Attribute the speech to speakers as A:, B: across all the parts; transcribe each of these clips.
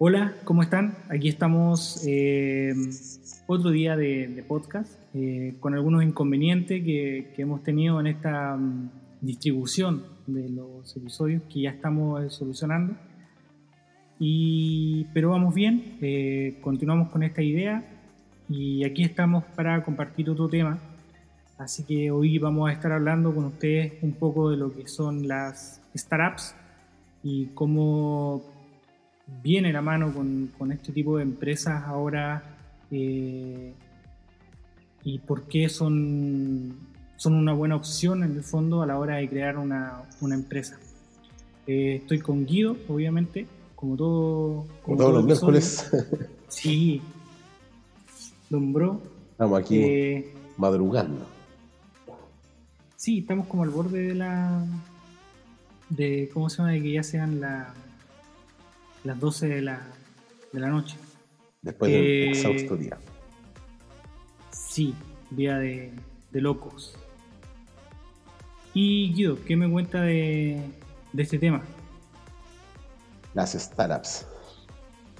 A: Hola, ¿cómo están? Aquí estamos eh, otro día de, podcast eh, con algunos inconvenientes que, hemos tenido en esta mm, distribución de los episodios que ya estamos eh, solucionando. Y, pero vamos bien, continuamos con esta idea y aquí estamos para compartir otro tema. Así que hoy vamos a estar hablando con ustedes un poco de lo que son las startups y cómo viene la mano con, este tipo de empresas ahora eh, y por qué son, son una buena opción en el fondo a la hora de crear una, empresa. Eh, estoy con Guido, obviamente, como todo.
B: Como, todos los miércoles.
A: Sí, Don Bro.
B: Estamos aquí eh, madrugando.
A: Sí, estamos como al borde de la. de ¿Cómo se llama? De que ya sean la las 12 de la, de la noche.
B: Después del eh, exhausto día.
A: Sí, día de, locos. Y Guido, ¿qué me cuenta de, de este tema?
B: Las startups.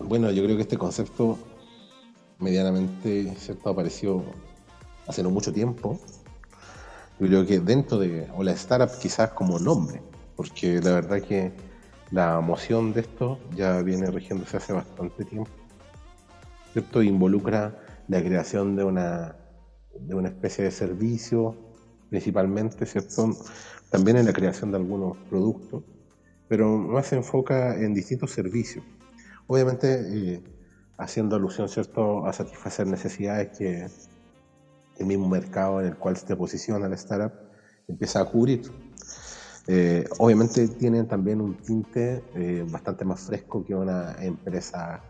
B: Bueno, yo creo que este concepto medianamente ¿cierto? apareció hace no mucho tiempo. Yo creo que dentro de, o la startup quizás como nombre, porque la verdad que la moción de esto ya viene rigiéndose hace bastante tiempo. Esto involucra la creación de una, de una especie de servicio, principalmente, ¿cierto? También en la creación de algunos productos, pero más se enfoca en distintos servicios. Obviamente, eh, haciendo alusión, ¿cierto?, a satisfacer necesidades que el mismo mercado en el cual se posiciona la startup empieza a cubrir. Eh, obviamente tienen también un tinte eh, bastante más fresco que una empresa,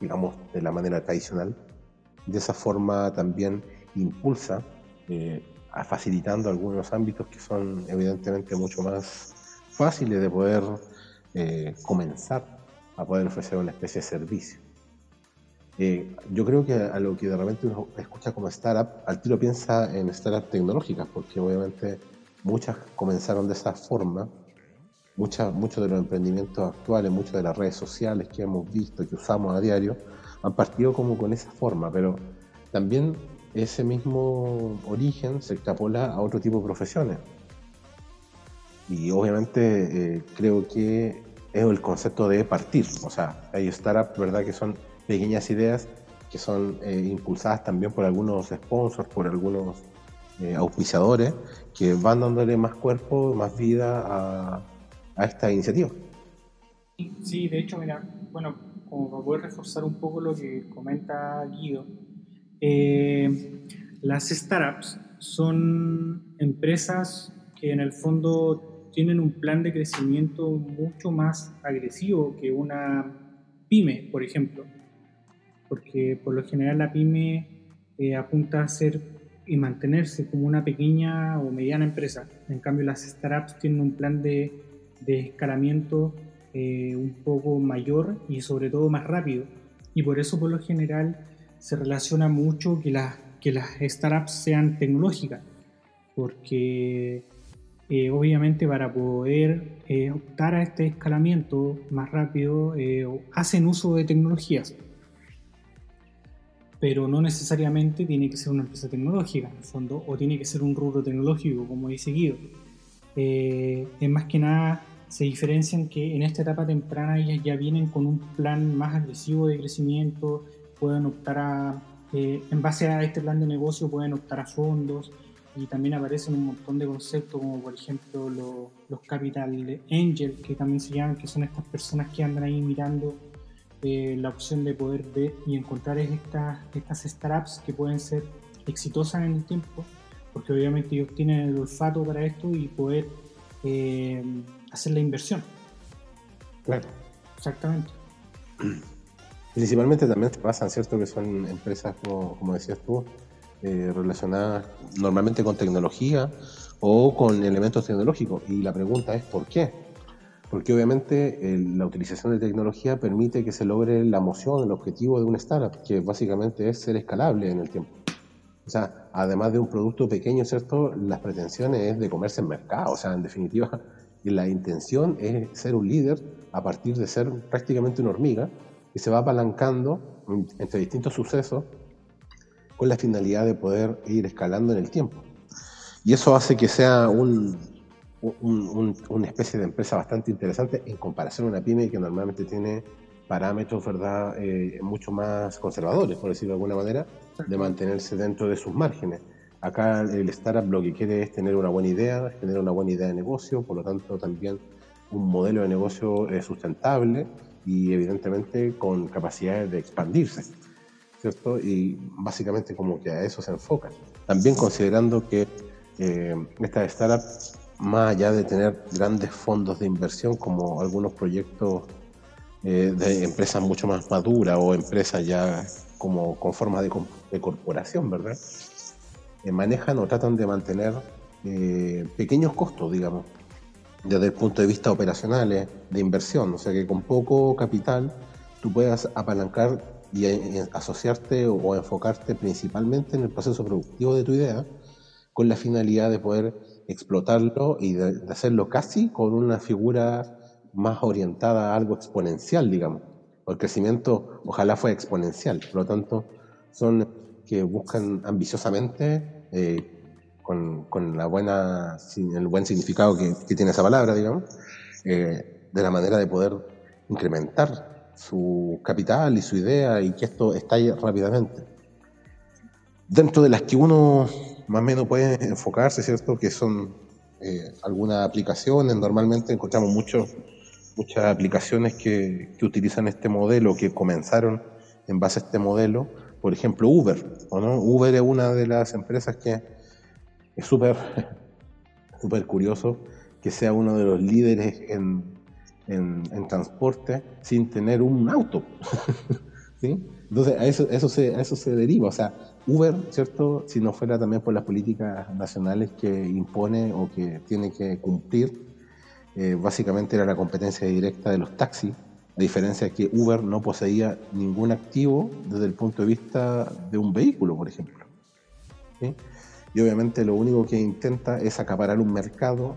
B: digamos, de la manera tradicional. De esa forma también impulsa, eh, facilitando algunos ámbitos que son evidentemente mucho más fáciles de poder comenzar a poder ofrecer una especie de servicio. yo creo que a lo que de repente uno escucha como startup, al tiro piensa en startups tecnológicas, porque obviamente muchas comenzaron de esa forma. Muchas, muchos de los emprendimientos actuales, muchas de las redes sociales que hemos visto que usamos a diario, han partido como con esa forma, pero también ese mismo origen se extrapola a otro tipo de profesiones. Y obviamente eh, creo que es el concepto de partir. O sea, hay startups, ¿verdad?, que son pequeñas ideas que son eh, impulsadas también por algunos sponsors, por algunos eh, auspiciadores que van dándole más cuerpo, más vida a, esta iniciativa.
A: Sí, de hecho, mira, bueno, como para poder reforzar un poco lo que comenta Guido, eh, las startups son empresas que en el fondo tienen un plan de crecimiento mucho más agresivo que una pyme, por ejemplo, porque por lo general la pyme eh, apunta a ser y mantenerse como una pequeña o mediana empresa. En cambio, las startups tienen un plan de, de escalamiento eh, un poco mayor y sobre todo más rápido. Y por eso, por lo general, se relaciona mucho que las, que las startups sean tecnológicas, porque eh, obviamente para poder eh, optar a este escalamiento más rápido hacen uso de tecnologías pero no necesariamente tiene que ser una empresa tecnológica, en el fondo, o tiene que ser un rubro tecnológico, como he seguido. Eh, es más que nada, se diferencian que en esta etapa temprana ellas ya vienen con un plan más agresivo de crecimiento, pueden optar a, eh, en base a este plan de negocio, pueden optar a fondos, y también aparecen un montón de conceptos como por ejemplo los capital angel que también se llaman que son estas personas que andan ahí mirando eh, la opción de poder ver y encontrar estas, estas startups que pueden ser exitosas en el tiempo, porque obviamente ellos tienen el olfato para esto y poder eh, hacer la inversión.
B: Claro.
A: Exactamente.
B: Principalmente también se pasan, ¿cierto? Que son empresas, como, como decías tú, eh, relacionadas normalmente con tecnología o con elementos tecnológicos. Y la pregunta es, ¿por qué? Porque obviamente la utilización de tecnología permite que se logre la moción, el objetivo de una startup, que básicamente es ser escalable en el tiempo. O sea, además de un producto pequeño, ¿cierto? Las pretensiones es de comerse en mercado. O sea, en definitiva, la intención es ser un líder a partir de ser prácticamente una hormiga y se va apalancando entre distintos sucesos con la finalidad de poder ir escalando en el tiempo. Y eso hace que sea un, una especie de empresa bastante interesante en comparación a una pyme que normalmente tiene parámetros ¿verdad? Eh, mucho más conservadores, por decirlo de alguna manera, de mantenerse dentro de sus márgenes. Acá el startup lo que quiere es tener una buena idea, tener una buena idea de negocio, por lo tanto también un modelo de negocio eh, sustentable y evidentemente con capacidades de expandirse, ¿cierto? Y básicamente como que a eso se enfoca. También considerando que eh, estas startups, más allá de tener grandes fondos de inversión como algunos proyectos eh, de empresas mucho más maduras o empresas ya como con forma de, corporación, ¿verdad? Eh, manejan o tratan de mantener eh, pequeños costos, digamos, desde el punto de vista operacional, de inversión, o sea que con poco capital tú puedas apalancar y, asociarte o, enfocarte principalmente en el proceso productivo de tu idea con la finalidad de poder explotarlo y de hacerlo casi con una figura más orientada a algo exponencial, digamos. el crecimiento ojalá fue exponencial. Por lo tanto, son que buscan ambiciosamente, eh, con, con, la buena, el buen significado que, tiene esa palabra, digamos, eh, de la manera de poder incrementar su capital y su idea y que esto estalle rápidamente. Dentro de las que uno más o menos puede enfocarse, ¿cierto? Que son eh, algunas aplicaciones, normalmente encontramos mucho muchas aplicaciones que, utilizan este modelo, que comenzaron en base a este modelo. Por ejemplo, Uber. ¿o no? Uber es una de las empresas que es súper súper curioso que sea uno de los líderes en, en, transporte sin tener un auto. ¿Sí? Entonces, a eso, eso, se, a eso se deriva. O sea, Uber, ¿cierto? Si no fuera también por las políticas nacionales que impone o que tiene que cumplir, eh, básicamente era la competencia directa de los taxis, a diferencia de que Uber no poseía ningún activo desde el punto de vista de un vehículo, por ejemplo. Y obviamente lo único que intenta es acaparar un mercado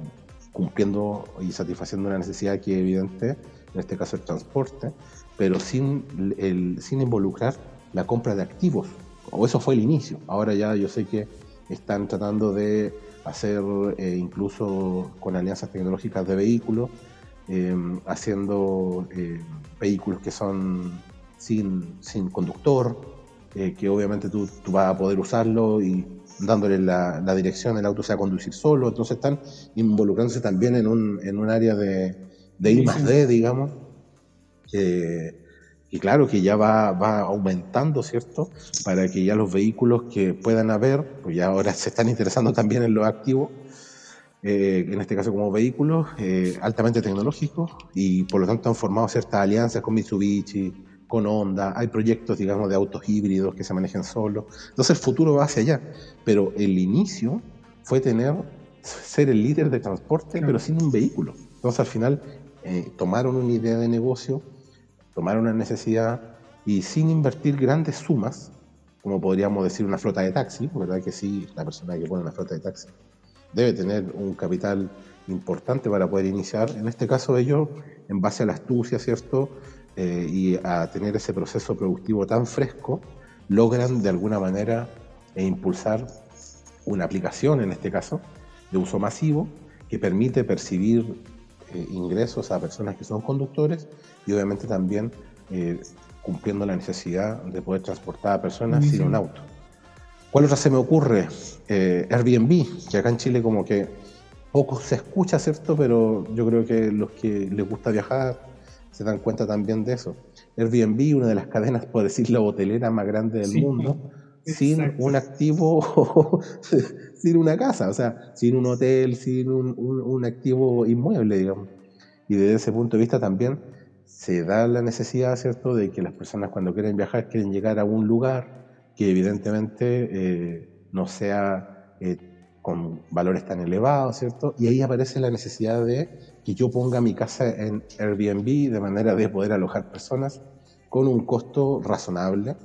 B: cumpliendo y satisfaciendo una necesidad que es evidente, en este caso el transporte, pero sin, el, sin involucrar la compra de activos. O eso fue el inicio. Ahora ya yo sé que están tratando de hacer eh, incluso con alianzas tecnológicas de vehículos, eh, haciendo eh, vehículos que son sin, sin conductor, que obviamente tú, tú, vas a poder usarlo y dándole la, la, dirección, el auto se va a conducir solo, entonces están involucrándose también en un, en un área de, de I más D, digamos, que y claro que ya va, va, aumentando, ¿cierto? Para que ya los vehículos que puedan haber, pues ya ahora se están interesando también en los activos, eh, en este caso como vehículos eh, altamente tecnológicos, y por lo tanto han formado ciertas alianzas con Mitsubishi, con Honda, hay proyectos, digamos, de autos híbridos que se manejen solos. Entonces el futuro va hacia allá, pero el inicio fue tener, ser el líder de transporte, pero sin un vehículo. Entonces al final eh, tomaron una idea de negocio, tomar una necesidad y sin invertir grandes sumas, como podríamos decir una flota de taxi, ¿verdad? Que sí, la persona que pone una flota de taxi debe tener un capital importante para poder iniciar. En este caso ellos, en base a la astucia, ¿cierto? Eh, y a tener ese proceso productivo tan fresco, logran de alguna manera e impulsar una aplicación, en este caso, de uso masivo, que permite percibir eh, ingresos a personas que son conductores y obviamente también eh, cumpliendo la necesidad de poder transportar a personas sin un auto. ¿Cuál otra se me ocurre? Eh, Airbnb, que acá en Chile como que poco se escucha, ¿cierto? Pero yo creo que los que les gusta viajar se dan cuenta también de eso. Airbnb, una de las cadenas, por decir, la hotelera más grande del mundo, sin un activo, sin una casa, o sea, sin un hotel, sin un, un activo inmueble, digamos. Y desde ese punto de vista también se da la necesidad, ¿cierto?, de que las personas cuando quieren viajar quieren llegar a un lugar que evidentemente eh, no sea eh, con valores tan elevados, ¿cierto? Y ahí aparece la necesidad de que yo ponga mi casa en Airbnb de manera de poder alojar personas con un costo razonable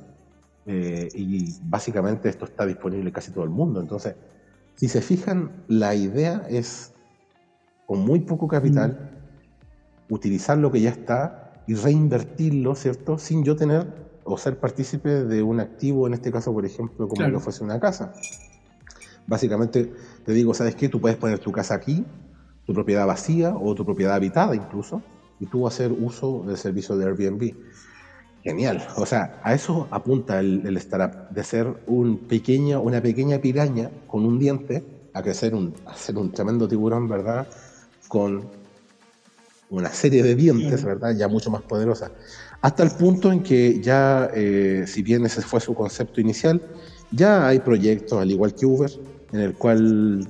B: eh, y básicamente esto está disponible en casi todo el mundo. Entonces, si se fijan, la idea es con muy poco capital mm. utilizar lo que ya está y reinvertirlo, ¿cierto? Sin yo tener o ser partícipe de un activo, en este caso, por ejemplo, como lo fuese una casa. Básicamente te digo, ¿sabes qué? Tú puedes poner tu casa aquí, tu propiedad vacía o tu propiedad habitada incluso, y tú hacer uso del servicio de Airbnb. Genial. O sea, a eso apunta el, startup, de ser un pequeño, una pequeña piraña con un diente a crecer un, a ser un tremendo tiburón, ¿verdad? Con una serie de dientes, ¿verdad? Ya mucho más poderosa. Hasta el punto en que ya, eh, si bien ese fue su concepto inicial, ya hay proyectos, al igual que Uber, en el cual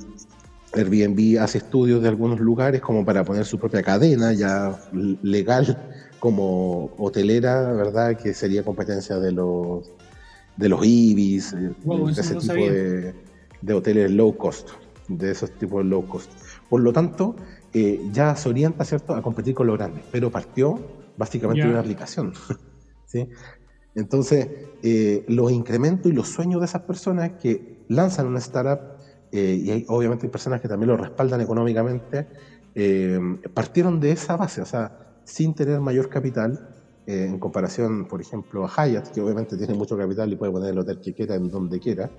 B: Airbnb hace estudios de algunos lugares como para poner su propia cadena ya legal como hotelera, ¿verdad? Que sería competencia de los de los IBIS, eh, de ese tipo de, de, hoteles low cost, de esos tipos low cost. Por lo tanto, eh, ya se orienta, ¿cierto?, a competir con los grandes, pero partió básicamente de una aplicación. ¿sí? Entonces, eh, los incrementos y los sueños de esas personas que lanzan una startup, eh, y hay, obviamente hay personas que también lo respaldan económicamente, partieron de esa base, o sea, sin tener mayor capital, en comparación, por ejemplo, a Hyatt, que obviamente tiene mucho capital y puede poner el hotel que quiera en donde quiera.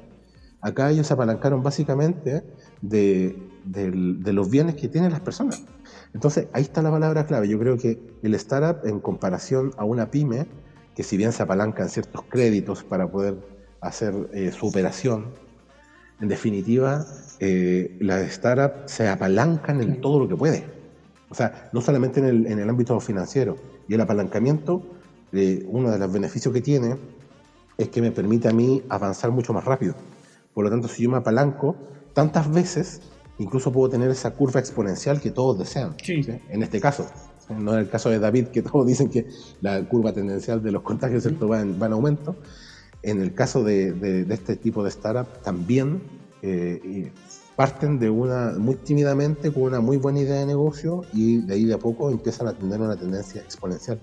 B: Acá ellos se apalancaron básicamente de, de los bienes que tienen las personas. Entonces, ahí está la palabra clave. Yo creo que el startup, en comparación a una pyme, que si bien se apalancan ciertos créditos para poder hacer eh, su operación, en definitiva, eh, las startups se apalancan en todo lo que puede. O sea, no solamente en el, en el ámbito financiero. Y el apalancamiento, eh, uno de los beneficios que tiene es que me permite a mí avanzar mucho más rápido. Por lo tanto, si yo me apalanco tantas veces, incluso puedo tener esa curva exponencial que todos desean. En este caso, no en el caso de David, que todos dicen que la curva tendencial de los contagios va, en, aumento. En el caso de, este tipo de startup, también eh, parten de una muy tímidamente con una muy buena idea de negocio y de ahí de a poco empiezan a tener una tendencia exponencial.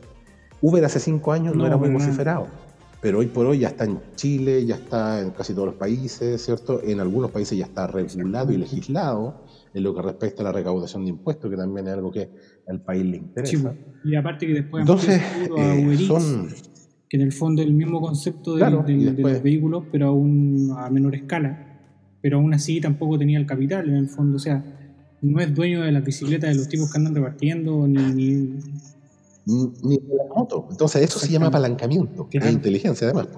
B: Uber hace cinco años no, era muy vociferado pero hoy por hoy ya está en Chile, ya está en casi todos los países, ¿cierto? En algunos países ya está regulado y legislado en lo que respecta a la recaudación de impuestos, que también es algo que al país le interesa.
A: y aparte que después
B: Entonces, eh, son...
A: que en el fondo es el mismo concepto de los vehículos, pero aún a menor escala, pero aún así tampoco tenía el capital en el fondo, o sea, no es dueño de las bicicletas de los tipos que andan repartiendo, ni
B: ni de la moto. Entonces, eso se llama apalancamiento, que es inteligencia además.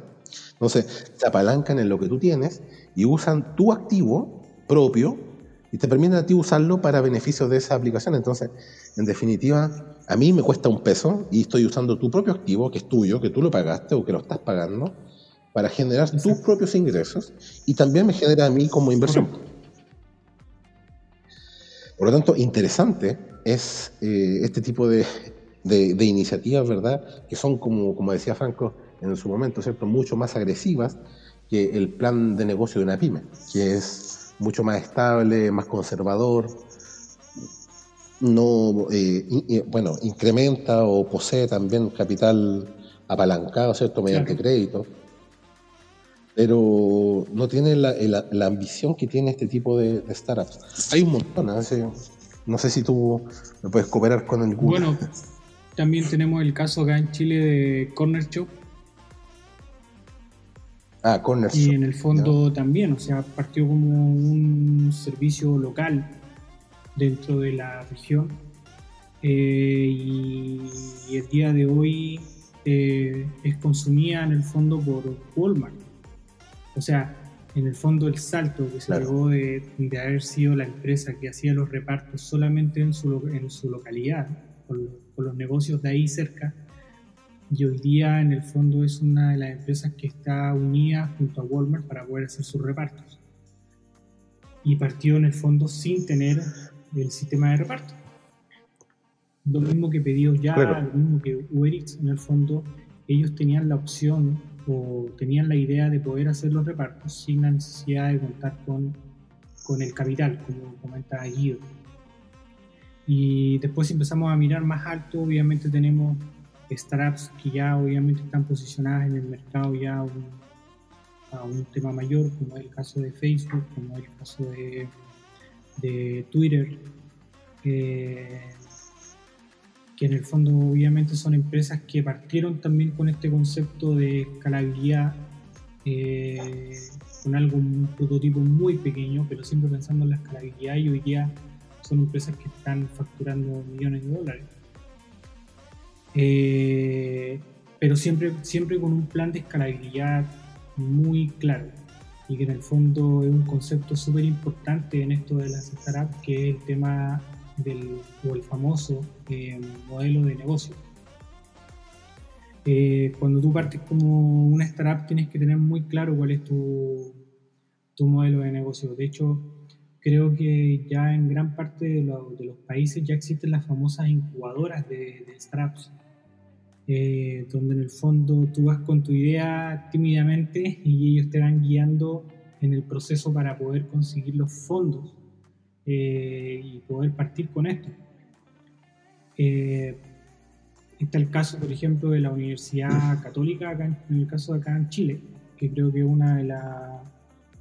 B: Entonces, se apalancan en lo que tú tienes y usan tu activo propio y te permiten a ti usarlo para beneficio de esa aplicación. Entonces, en definitiva, a mí me cuesta un peso y estoy usando tu propio activo, que es tuyo, que tú lo pagaste o que lo estás pagando, para generar tus propios ingresos y también me genera a mí como inversión. Por lo tanto, interesante es eh, este tipo de de, iniciativas, ¿verdad? Que son, como, como decía Franco en su momento, ¿cierto? Mucho más agresivas que el plan de negocio de una pyme, que es mucho más estable, más conservador, no, eh, bueno, incrementa o posee también capital apalancado, ¿cierto? Mediante crédito, pero no tiene la, la, ambición que tiene este tipo de, startups. Hay un montón, ¿eh? no sé si tú me puedes cooperar con el
A: Bueno, también tenemos el caso acá en Chile de Corner Shop.
B: Ah, Corner
A: Shop. Y en el fondo también, o sea, partió como un servicio local dentro de la región. Eh, y, el día de hoy eh, es consumida en el fondo por Walmart. O sea, en el fondo el salto que se llegó de, haber sido la empresa que hacía los repartos solamente en su, en su localidad, con los negocios de ahí cerca. Y hoy día en el fondo es una de las empresas que está unida junto a Walmart para poder hacer sus repartos. Y partió en el fondo sin tener el sistema de reparto. Lo mismo que Pedidos Ya, lo mismo que Uber Eats, en el fondo ellos tenían la opción o tenían la idea de poder hacer los repartos sin la necesidad de contar con, con el capital, como comenta Guido. Y después empezamos a mirar más alto, obviamente tenemos startups que ya obviamente están posicionadas en el mercado ya a un tema mayor, como es el caso de Facebook, como es el caso de, de Twitter. Eh, que en el fondo obviamente son empresas que partieron también con este concepto de escalabilidad, eh, con algo, un prototipo muy pequeño, pero siempre pensando en la escalabilidad y hoy día son empresas que están facturando millones de dólares. Eh, pero siempre, siempre con un plan de escalabilidad muy claro y que en el fondo es un concepto súper importante en esto de las startups, que es el tema o el famoso eh, modelo de negocio. Eh, cuando tú partes como una startup tienes que tener muy claro cuál es tu, tu modelo de negocio. De hecho, creo que ya en gran parte de, de los países ya existen las famosas incubadoras de, de startups eh, donde en el fondo tú vas con tu idea tímidamente y ellos te van guiando en el proceso para poder conseguir los fondos eh, y poder partir con esto. Eh, está el caso, por ejemplo, de la Universidad Católica, en, el caso de acá en Chile, que creo que es una de,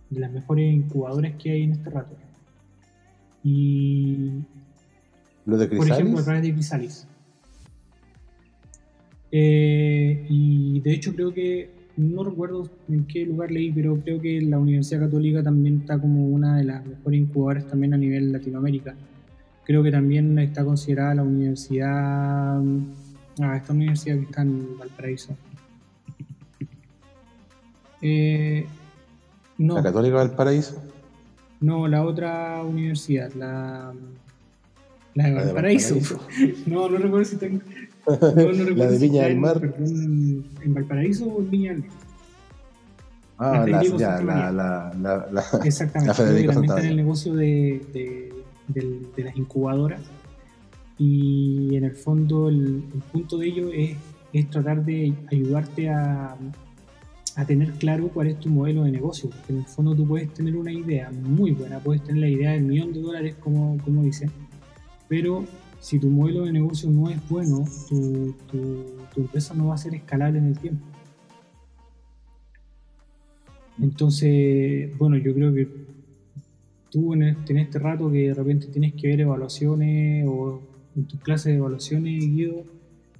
A: de las mejores incubadoras que hay en este rato. Y,
B: ¿Lo de
A: Por ejemplo, a través de Crisalis. Eh, y de hecho creo que, no recuerdo en qué lugar leí, pero creo que la Universidad Católica también está como una de las mejores incubadoras también a nivel Latinoamérica. Creo que también está considerada la universidad, ah, esta universidad que está en Valparaíso.
B: Eh, no, ¿La Católica Valparaíso?
A: No, la otra universidad, la, la de Valparaíso. no, no recuerdo si tengo,
B: la de Viña del Mar.
A: ¿En Valparaíso o en Viña del Mar?
B: Ah, la, ya, la, la, la,
A: Exactamente. La Federico también está en el negocio de, de, de, las incubadoras. Y en el fondo, el, punto de ello es, es, tratar de ayudarte a, a tener claro cuál es tu modelo de negocio. Porque en el fondo tú puedes tener una idea muy buena, puedes tener la idea del millón de dólares, como, como dicen, pero si tu modelo de negocio no es bueno, tu, empresa no va a ser escalable en el tiempo. Entonces, bueno, yo creo que tú en este, este rato que de repente tienes que ver evaluaciones o en tus clases de evaluaciones, Guido,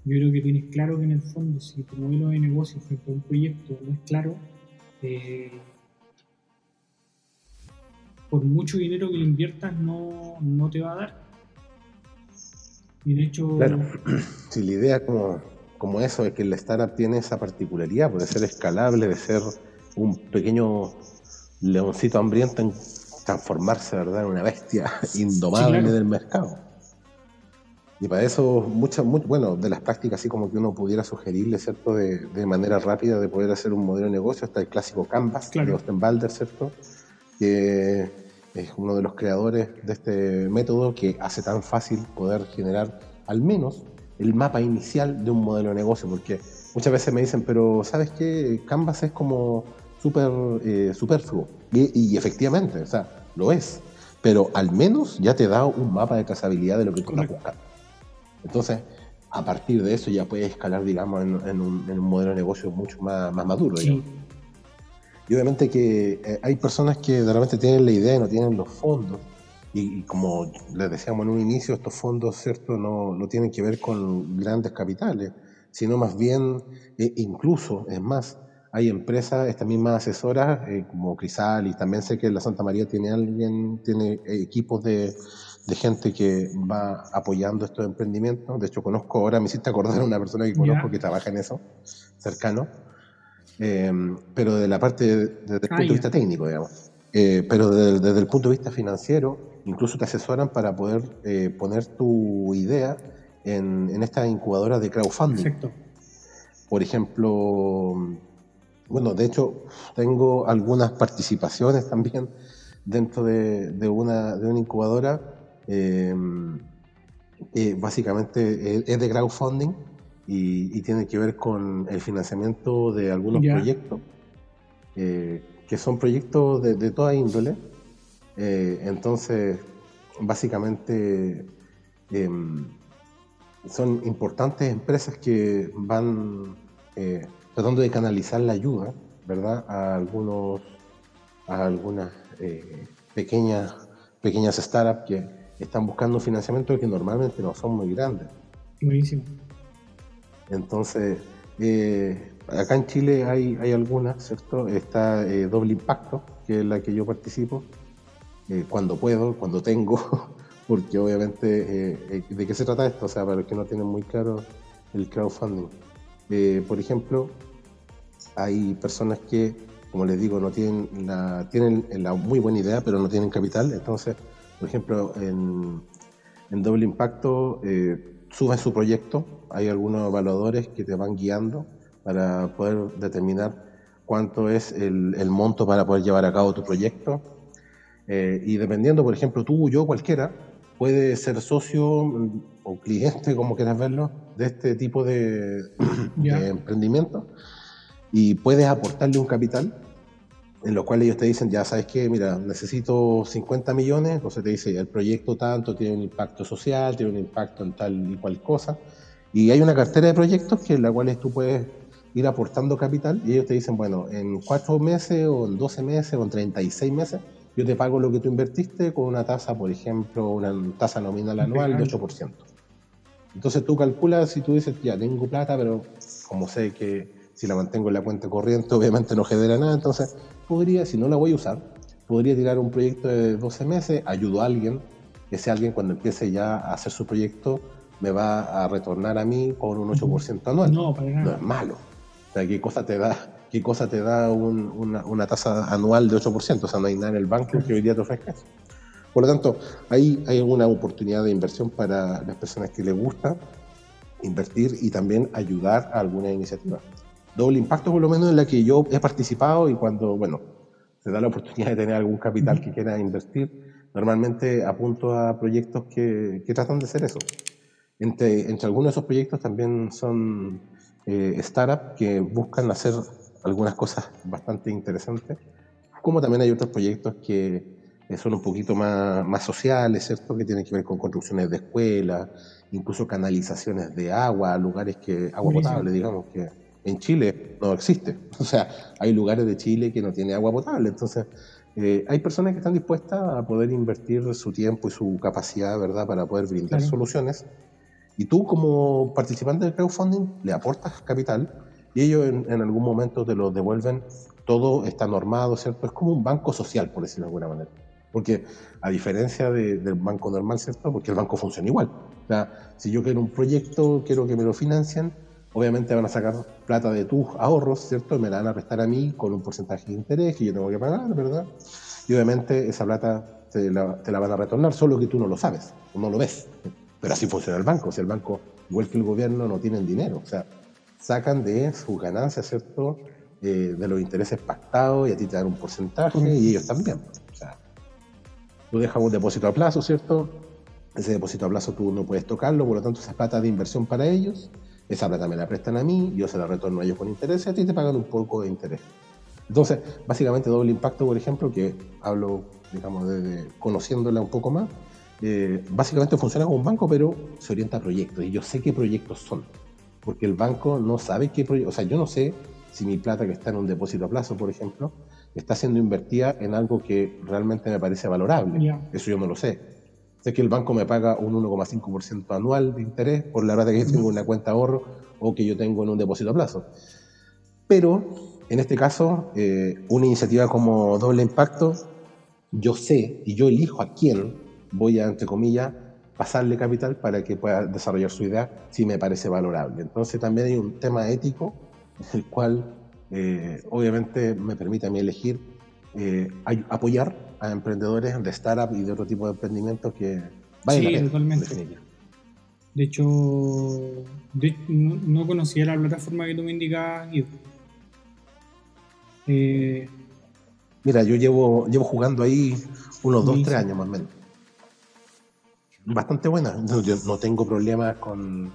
A: yo creo que tienes claro que en el fondo, si tu modelo de negocio frente a un proyecto no es claro, eh, por mucho dinero que le inviertas no, no te va a dar. Y de hecho...
B: Claro, si la idea como, como eso es que la startup tiene esa particularidad, puede ser escalable, de ser un pequeño leoncito hambriento en transformarse ¿verdad? en una bestia indomable del mercado. Y para eso, muchas, bueno, de las prácticas, así como que uno pudiera sugerirle, ¿cierto? De, de, manera rápida de poder hacer un modelo de negocio, está el clásico Canvas de Ostenbalder, ¿cierto? Que es uno de los creadores de este método que hace tan fácil poder generar al menos el mapa inicial de un modelo de negocio, porque muchas veces me dicen, pero ¿sabes qué? Canvas es como súper eh, superfluo. Y, efectivamente, o sea, lo es. Pero al menos ya te da un mapa de trazabilidad de lo que tú estás buscando. Entonces, a partir de eso ya puedes escalar, digamos, en, un, modelo de negocio mucho más, más maduro. Digamos. Y obviamente que eh, hay personas que de repente tienen la idea y no tienen los fondos. Y, como les decíamos en un inicio, estos fondos, ¿cierto?, no, no tienen que ver con grandes capitales, sino más bien, eh, incluso, es más, hay empresas, estas mismas asesoras, eh, como Crisalis, también sé que la Santa María tiene alguien, tiene equipos de, de, gente que va apoyando estos emprendimientos. De hecho, conozco ahora, me hiciste acordar a una persona que conozco que trabaja en eso, cercano Em, pero de la parte, desde el punto de vista técnico, digamos. Eh, pero desde, el punto de vista financiero, incluso te asesoran para poder eh, poner tu idea en, en esta incubadora de crowdfunding. Perfecto. Por ejemplo, bueno, de hecho, tengo algunas participaciones también dentro de, de una, de una incubadora. Em, básicamente es de crowdfunding y, tiene que ver con el financiamiento de algunos proyectos, eh, que son proyectos de, toda índole. Eh, entonces, básicamente, em, son importantes empresas que van eh, tratando de canalizar la ayuda, ¿verdad?, a algunos, a algunas pequeñas, pequeñas startups que están buscando financiamiento que normalmente no son muy grandes.
A: Buenísimo.
B: Entonces, eh, acá en Chile hay, hay algunas, ¿cierto? Está eh, Doble Impacto, que es la que yo participo, eh, cuando puedo, cuando tengo, porque obviamente, ¿de qué se trata esto? O sea, para los que no tienen muy claro el crowdfunding. por ejemplo, hay personas que, como les digo, no tienen la, tienen la muy buena idea, pero no tienen capital. Entonces, por ejemplo, en, en Doble Impacto subes su proyecto, hay algunos evaluadores que te van guiando para poder determinar cuánto es el, el monto para poder llevar a cabo tu proyecto. Eh, y dependiendo, por ejemplo, tú, yo, cualquiera, puede ser socio o cliente, como quieras verlo, de este tipo de, de emprendimiento y puedes aportarle un capital en lo cual ellos te dicen, ya sabes que, mira, necesito 50 millones, entonces te dice, el proyecto tanto tiene un impacto social, tiene un impacto en tal y cual cosa, y hay una cartera de proyectos que en la cual tú puedes ir aportando capital y ellos te dicen, bueno, en cuatro meses o en 12 meses o en 36 meses, yo te pago lo que tú invertiste con una tasa, por ejemplo, una tasa nominal anual de 8%. Entonces tú calculas si tú dices, ya tengo plata, pero como sé que si la mantengo en la cuenta corriente, obviamente no genera nada, entonces podría, si no la voy a usar, podría tirar un proyecto de 12 meses, ayudo a alguien, ese alguien cuando empiece ya a hacer su proyecto me va a retornar a mí con un 8% anual.
A: No, para nada.
B: No es malo. O sea, ¿qué cosa te da, qué cosa te da una, una, tasa anual de 8%? O sea, no hay nada en el banco que hoy día te ofrezca eso. Por lo tanto, ahí hay una oportunidad de inversión para las personas que les gusta invertir y también ayudar a alguna iniciativa doble impacto, por lo menos en la que yo he participado y cuando, bueno, se da la oportunidad de tener algún capital que quiera invertir, normalmente apunto a proyectos que, que tratan de hacer eso. Entre, entre algunos de esos proyectos también son eh, startups que buscan hacer algunas cosas bastante interesantes, como también hay otros proyectos que son un poquito más, más sociales, ¿cierto? Que tienen que ver con construcciones de escuelas, incluso canalizaciones de agua, lugares que, agua potable, digamos, que, en Chile no existe. O sea, hay lugares de Chile que no tienen agua potable. Entonces, eh, hay personas que están dispuestas a poder invertir su tiempo y su capacidad, ¿verdad?, para poder brindar soluciones. Y tú, como participante del crowdfunding, le aportas capital y ellos en, algún momento te lo devuelven. Todo está normado, ¿cierto? Es como un banco social, por decirlo de alguna manera. Porque a diferencia del banco normal, ¿cierto? Porque el banco funciona igual. O sea, si yo quiero un proyecto, quiero que me lo financien, obviamente van a sacar plata de tus ahorros, ¿cierto? Y me la van a prestar a mí con un porcentaje de interés que yo tengo que pagar, ¿verdad? Y obviamente esa plata te la, van a retornar, solo que tú no lo sabes, no lo ves. Pero así funciona el banco. Si el banco, igual que el gobierno, no tienen dinero. O sea, sacan de sus ganancias, ¿cierto? Eh, de los intereses pactados y a ti te dan un porcentaje y ellos también. O sea, tú dejas un depósito a plazo, ¿cierto? Ese depósito a plazo tú no puedes tocarlo, por lo tanto, esa plata de inversión para ellos esa plata me la prestan a mí, yo se la retorno a ellos con interés y a ti te pagan un poco de interés. Entonces, básicamente doble impacto, por ejemplo, que hablo, digamos, de, conociéndola un poco más, eh, básicamente funciona como un banco, pero se orienta a proyectos y yo sé qué proyectos son, porque el banco no sabe qué proyectos, o sea, yo no sé si mi plata que está en un depósito a plazo, por ejemplo, está siendo invertida en algo que realmente me parece valorable. Eso yo no lo sé. Sé que el banco me paga un 1,5% anual de interés por la plata que yo tengo en una cuenta ahorro o que yo tengo en un depósito a plazo. Pero en este caso, eh, una iniciativa como doble impacto, yo sé y yo elijo a quién voy a, entre comillas, pasarle capital para que pueda desarrollar su idea si me parece valorable. Entonces también hay un tema ético, el cual eh, obviamente me permite a mí elegir eh, apoyar a emprendedores de startup y de otro tipo de emprendimientos que
A: vayan sí, totalmente. De hecho, no, conocía la plataforma que tú me indicabas,
B: eh, Mira, yo llevo, llevo jugando ahí unos 2, 3 años más o menos. Bastante buena. Yo no tengo problemas con,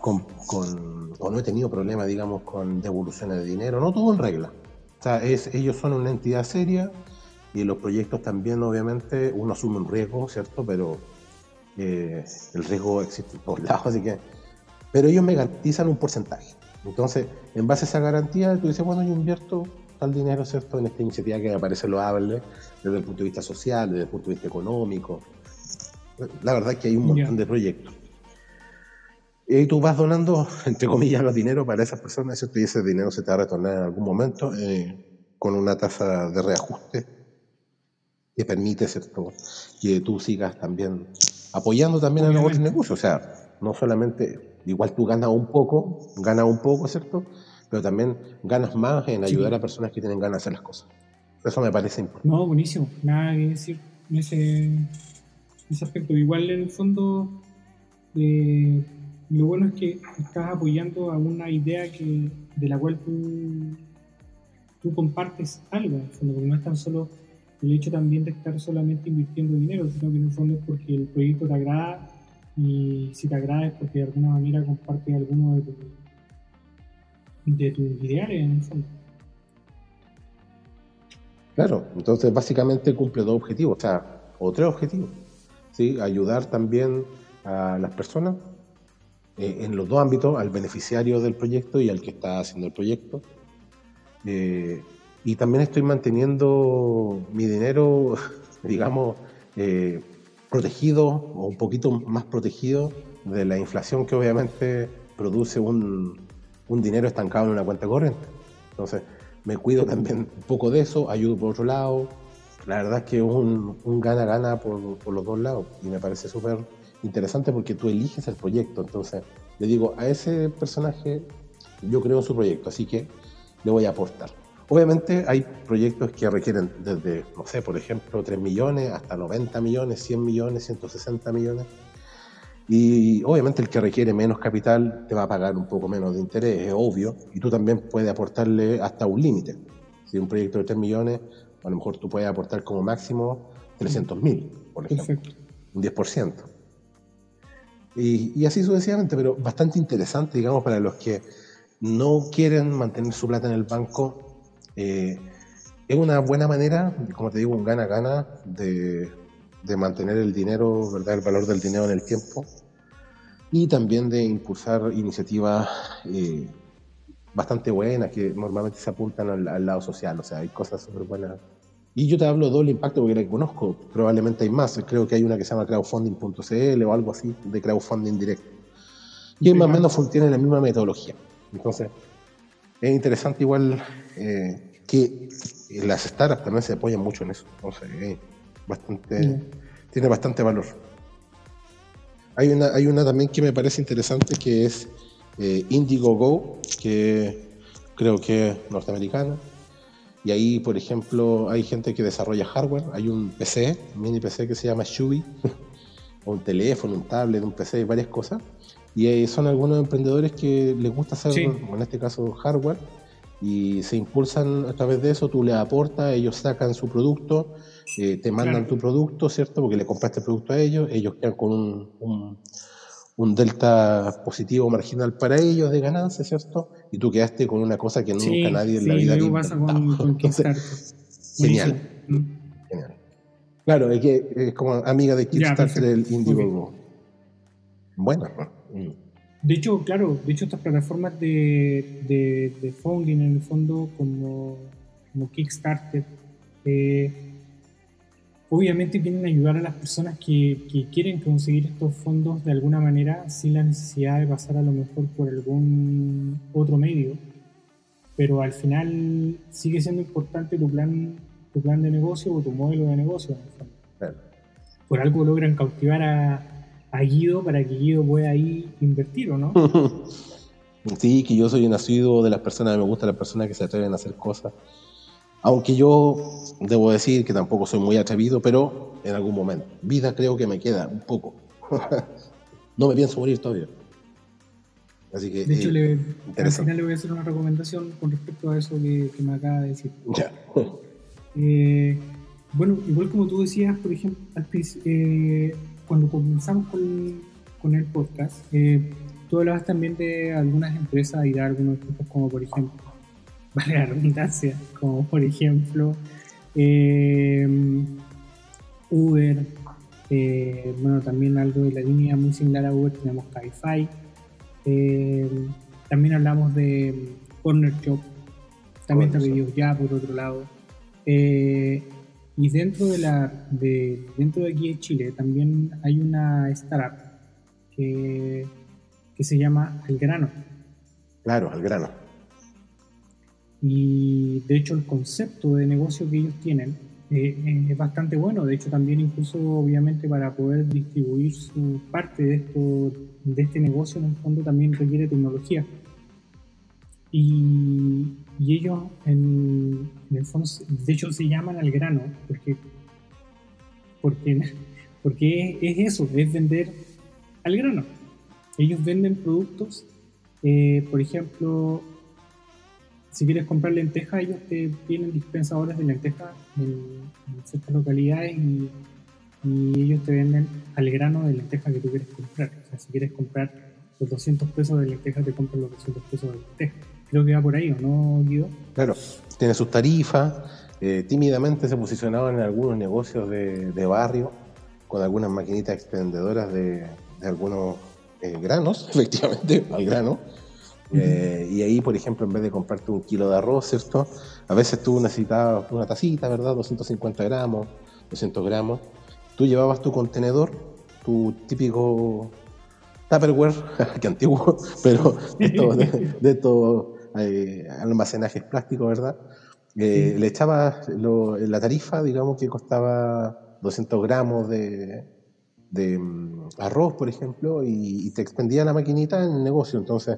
B: con, con, o no he tenido problemas, digamos, con devoluciones de dinero. No todo en regla. O sea, es, ellos son una entidad seria, y los proyectos también, obviamente, uno asume un riesgo, ¿cierto? Pero eh, el riesgo existe en todos lados, así que... Pero ellos me garantizan un porcentaje. Entonces, en base a esa garantía, tú dices, bueno, yo invierto tal dinero, ¿cierto? En esta iniciativa que me parece loable desde el punto de vista social, desde el punto de vista económico. La verdad es que hay un montón de proyectos. Y tú vas donando, entre comillas, los dinero para esas personas, ¿cierto? Y ese dinero se te va a retornar en algún momento eh, con una tasa de reajuste que permite, ¿cierto? Que tú sigas también apoyando también a los otros negocios. O sea, no solamente, igual tú ganas un poco, ganas un poco, ¿cierto? Pero también ganas más en ayudar a personas que tienen ganas de hacer las cosas. Eso me parece importante.
A: No, buenísimo. Nada que decir en ese, ese aspecto. Igual en el fondo, eh, lo bueno es que estás apoyando a una idea que, de la cual tú, tú compartes algo, en el fondo, porque no es tan solo el hecho también de estar solamente invirtiendo dinero, sino que en el fondo es porque el proyecto te agrada y si te agrada es porque de alguna manera compartes alguno de, de tus ideales en el fondo.
B: Claro, entonces básicamente cumple dos objetivos, o sea, o tres objetivos. ¿sí? Ayudar también a las personas eh, en los dos ámbitos, al beneficiario del proyecto y al que está haciendo el proyecto. Eh, y también estoy manteniendo mi dinero, digamos, eh, protegido o un poquito más protegido de la inflación que obviamente produce un, un dinero estancado en una cuenta corriente. Entonces, me cuido también un poco de eso, ayudo por otro lado. La verdad es que es un gana-gana por, por, los dos lados y me parece súper interesante porque tú eliges el proyecto. Entonces, le digo, a ese personaje yo creo en su proyecto, así que le voy a aportar. Obviamente hay proyectos que requieren desde, no sé, por ejemplo, 3 millones hasta 90 millones, 100 millones, 160 millones. Y obviamente el que requiere menos capital te va a pagar un poco menos de interés, es obvio, y tú también puedes aportarle hasta un límite. Si un proyecto de 3 millones, a lo mejor tú puedes aportar como máximo 300 mil, por ejemplo, un 10%. Y, y, así sucesivamente, pero bastante interesante, digamos, para los que no quieren mantener su plata en el banco. Eh, es una buena manera, como te digo, un gana-gana de, de mantener el dinero, ¿verdad? el valor del dinero en el tiempo y también de impulsar iniciativas eh, bastante buenas que normalmente se apuntan al, lado social, o sea, hay cosas súper buenas. Y yo te hablo de doble impacto porque la conozco, probablemente hay más, creo que hay una que se llama crowdfunding.cl o algo así, de crowdfunding directo, que más o menos tiene la misma metodología. Entonces, es interesante igual eh, que las startups también se apoyan mucho en eso. Entonces, bastante, tiene bastante valor. Hay una, hay una también que me parece interesante que es eh, Indiegogo, que creo que es norteamericana. Y ahí, por ejemplo, hay gente que desarrolla hardware. Hay un PC, un mini PC que se llama Shubi, o un teléfono, un tablet, un PC, varias cosas. Y son algunos emprendedores que les gusta hacer, en este caso, hardware y se impulsan a través de eso, tú les aportas, ellos sacan su producto, eh, te mandan tu producto, ¿cierto? Porque le compraste el producto a ellos, ellos quedan con un, un, delta positivo marginal para ellos de ganancia, ¿cierto? Y tú quedaste con una cosa que nunca nadie en la vida
A: ha pasa con, con
B: Genial. Genial. Claro, es que es como amiga de Kickstarter del Indiegogo. Bueno. Mm.
A: De hecho, claro, de hecho estas plataformas de, de, de funding en el fondo como, como Kickstarter, eh, obviamente vienen a ayudar a las personas que, que, quieren conseguir estos fondos de alguna manera sin la necesidad de pasar a lo mejor por algún otro medio. Pero al final sigue siendo importante tu plan, tu plan de negocio o tu modelo de negocio. Por algo logran cautivar a, a Guido para que Guido pueda ahí invertir, ¿o no?
B: sí, que yo soy nacido de las personas, me gustan las personas que se atreven a hacer cosas. Aunque yo debo decir que tampoco soy muy atrevido, pero en algún momento. Vida creo que me queda un poco. no me pienso morir todavía. Así que,
A: de hecho, eh, al final le voy a hacer una recomendación con respecto a eso que, me acaba de decir.
B: Ya.
A: Eh, bueno, igual como tú decías, por ejemplo, eh, cuando comenzamos con, el podcast, eh, tú hablabas también de algunas empresas y de algunos ejemplos, como por ejemplo, vale la redundancia, como por ejemplo eh, Uber, eh, bueno, también algo de la línea muy similar a Uber, tenemos Cabify, también hablamos de Corner Shop, también te ya por otro lado. Y dentro de, la, de, dentro de aquí de Chile también hay una startup que, que se llama Al grano.
B: Claro, al grano.
A: Y de hecho el concepto de negocio que ellos tienen eh, eh, es bastante bueno. De hecho también incluso obviamente para poder distribuir su parte de, esto, de este negocio en el fondo también requiere tecnología. Y, y ellos en, el fondo, de hecho se llaman al grano porque, porque, porque es, eso, es vender al grano. Ellos venden productos, eh, por ejemplo, si quieres comprar lentejas, ellos te tienen dispensadores de lentejas en, ciertas localidades y, ellos te venden al grano de lentejas que tú quieres comprar. O sea, si quieres comprar los 200 pesos de lentejas, te compran los 200 pesos de lentejas. Creo que va por ahí, ¿o no, Guido?
B: Claro, tiene sus tarifas. Eh, tímidamente se posicionaban en algunos negocios de, barrio con algunas maquinitas expendedoras de, algunos eh, granos, efectivamente, al grano eh, y ahí, por ejemplo, en vez de comprarte un kilo de arroz, ¿cierto? A veces tú necesitabas una tacita, ¿verdad? 250 gramos, 200 gramos. Tú llevabas tu contenedor, tu típico Tupperware, que antiguo, pero de estos eh, almacenajes plásticos, ¿verdad? Eh, le echabas la tarifa, digamos, que costaba 200 gramos de, mm, arroz, por ejemplo, y, y te expendía la maquinita en el negocio. Entonces,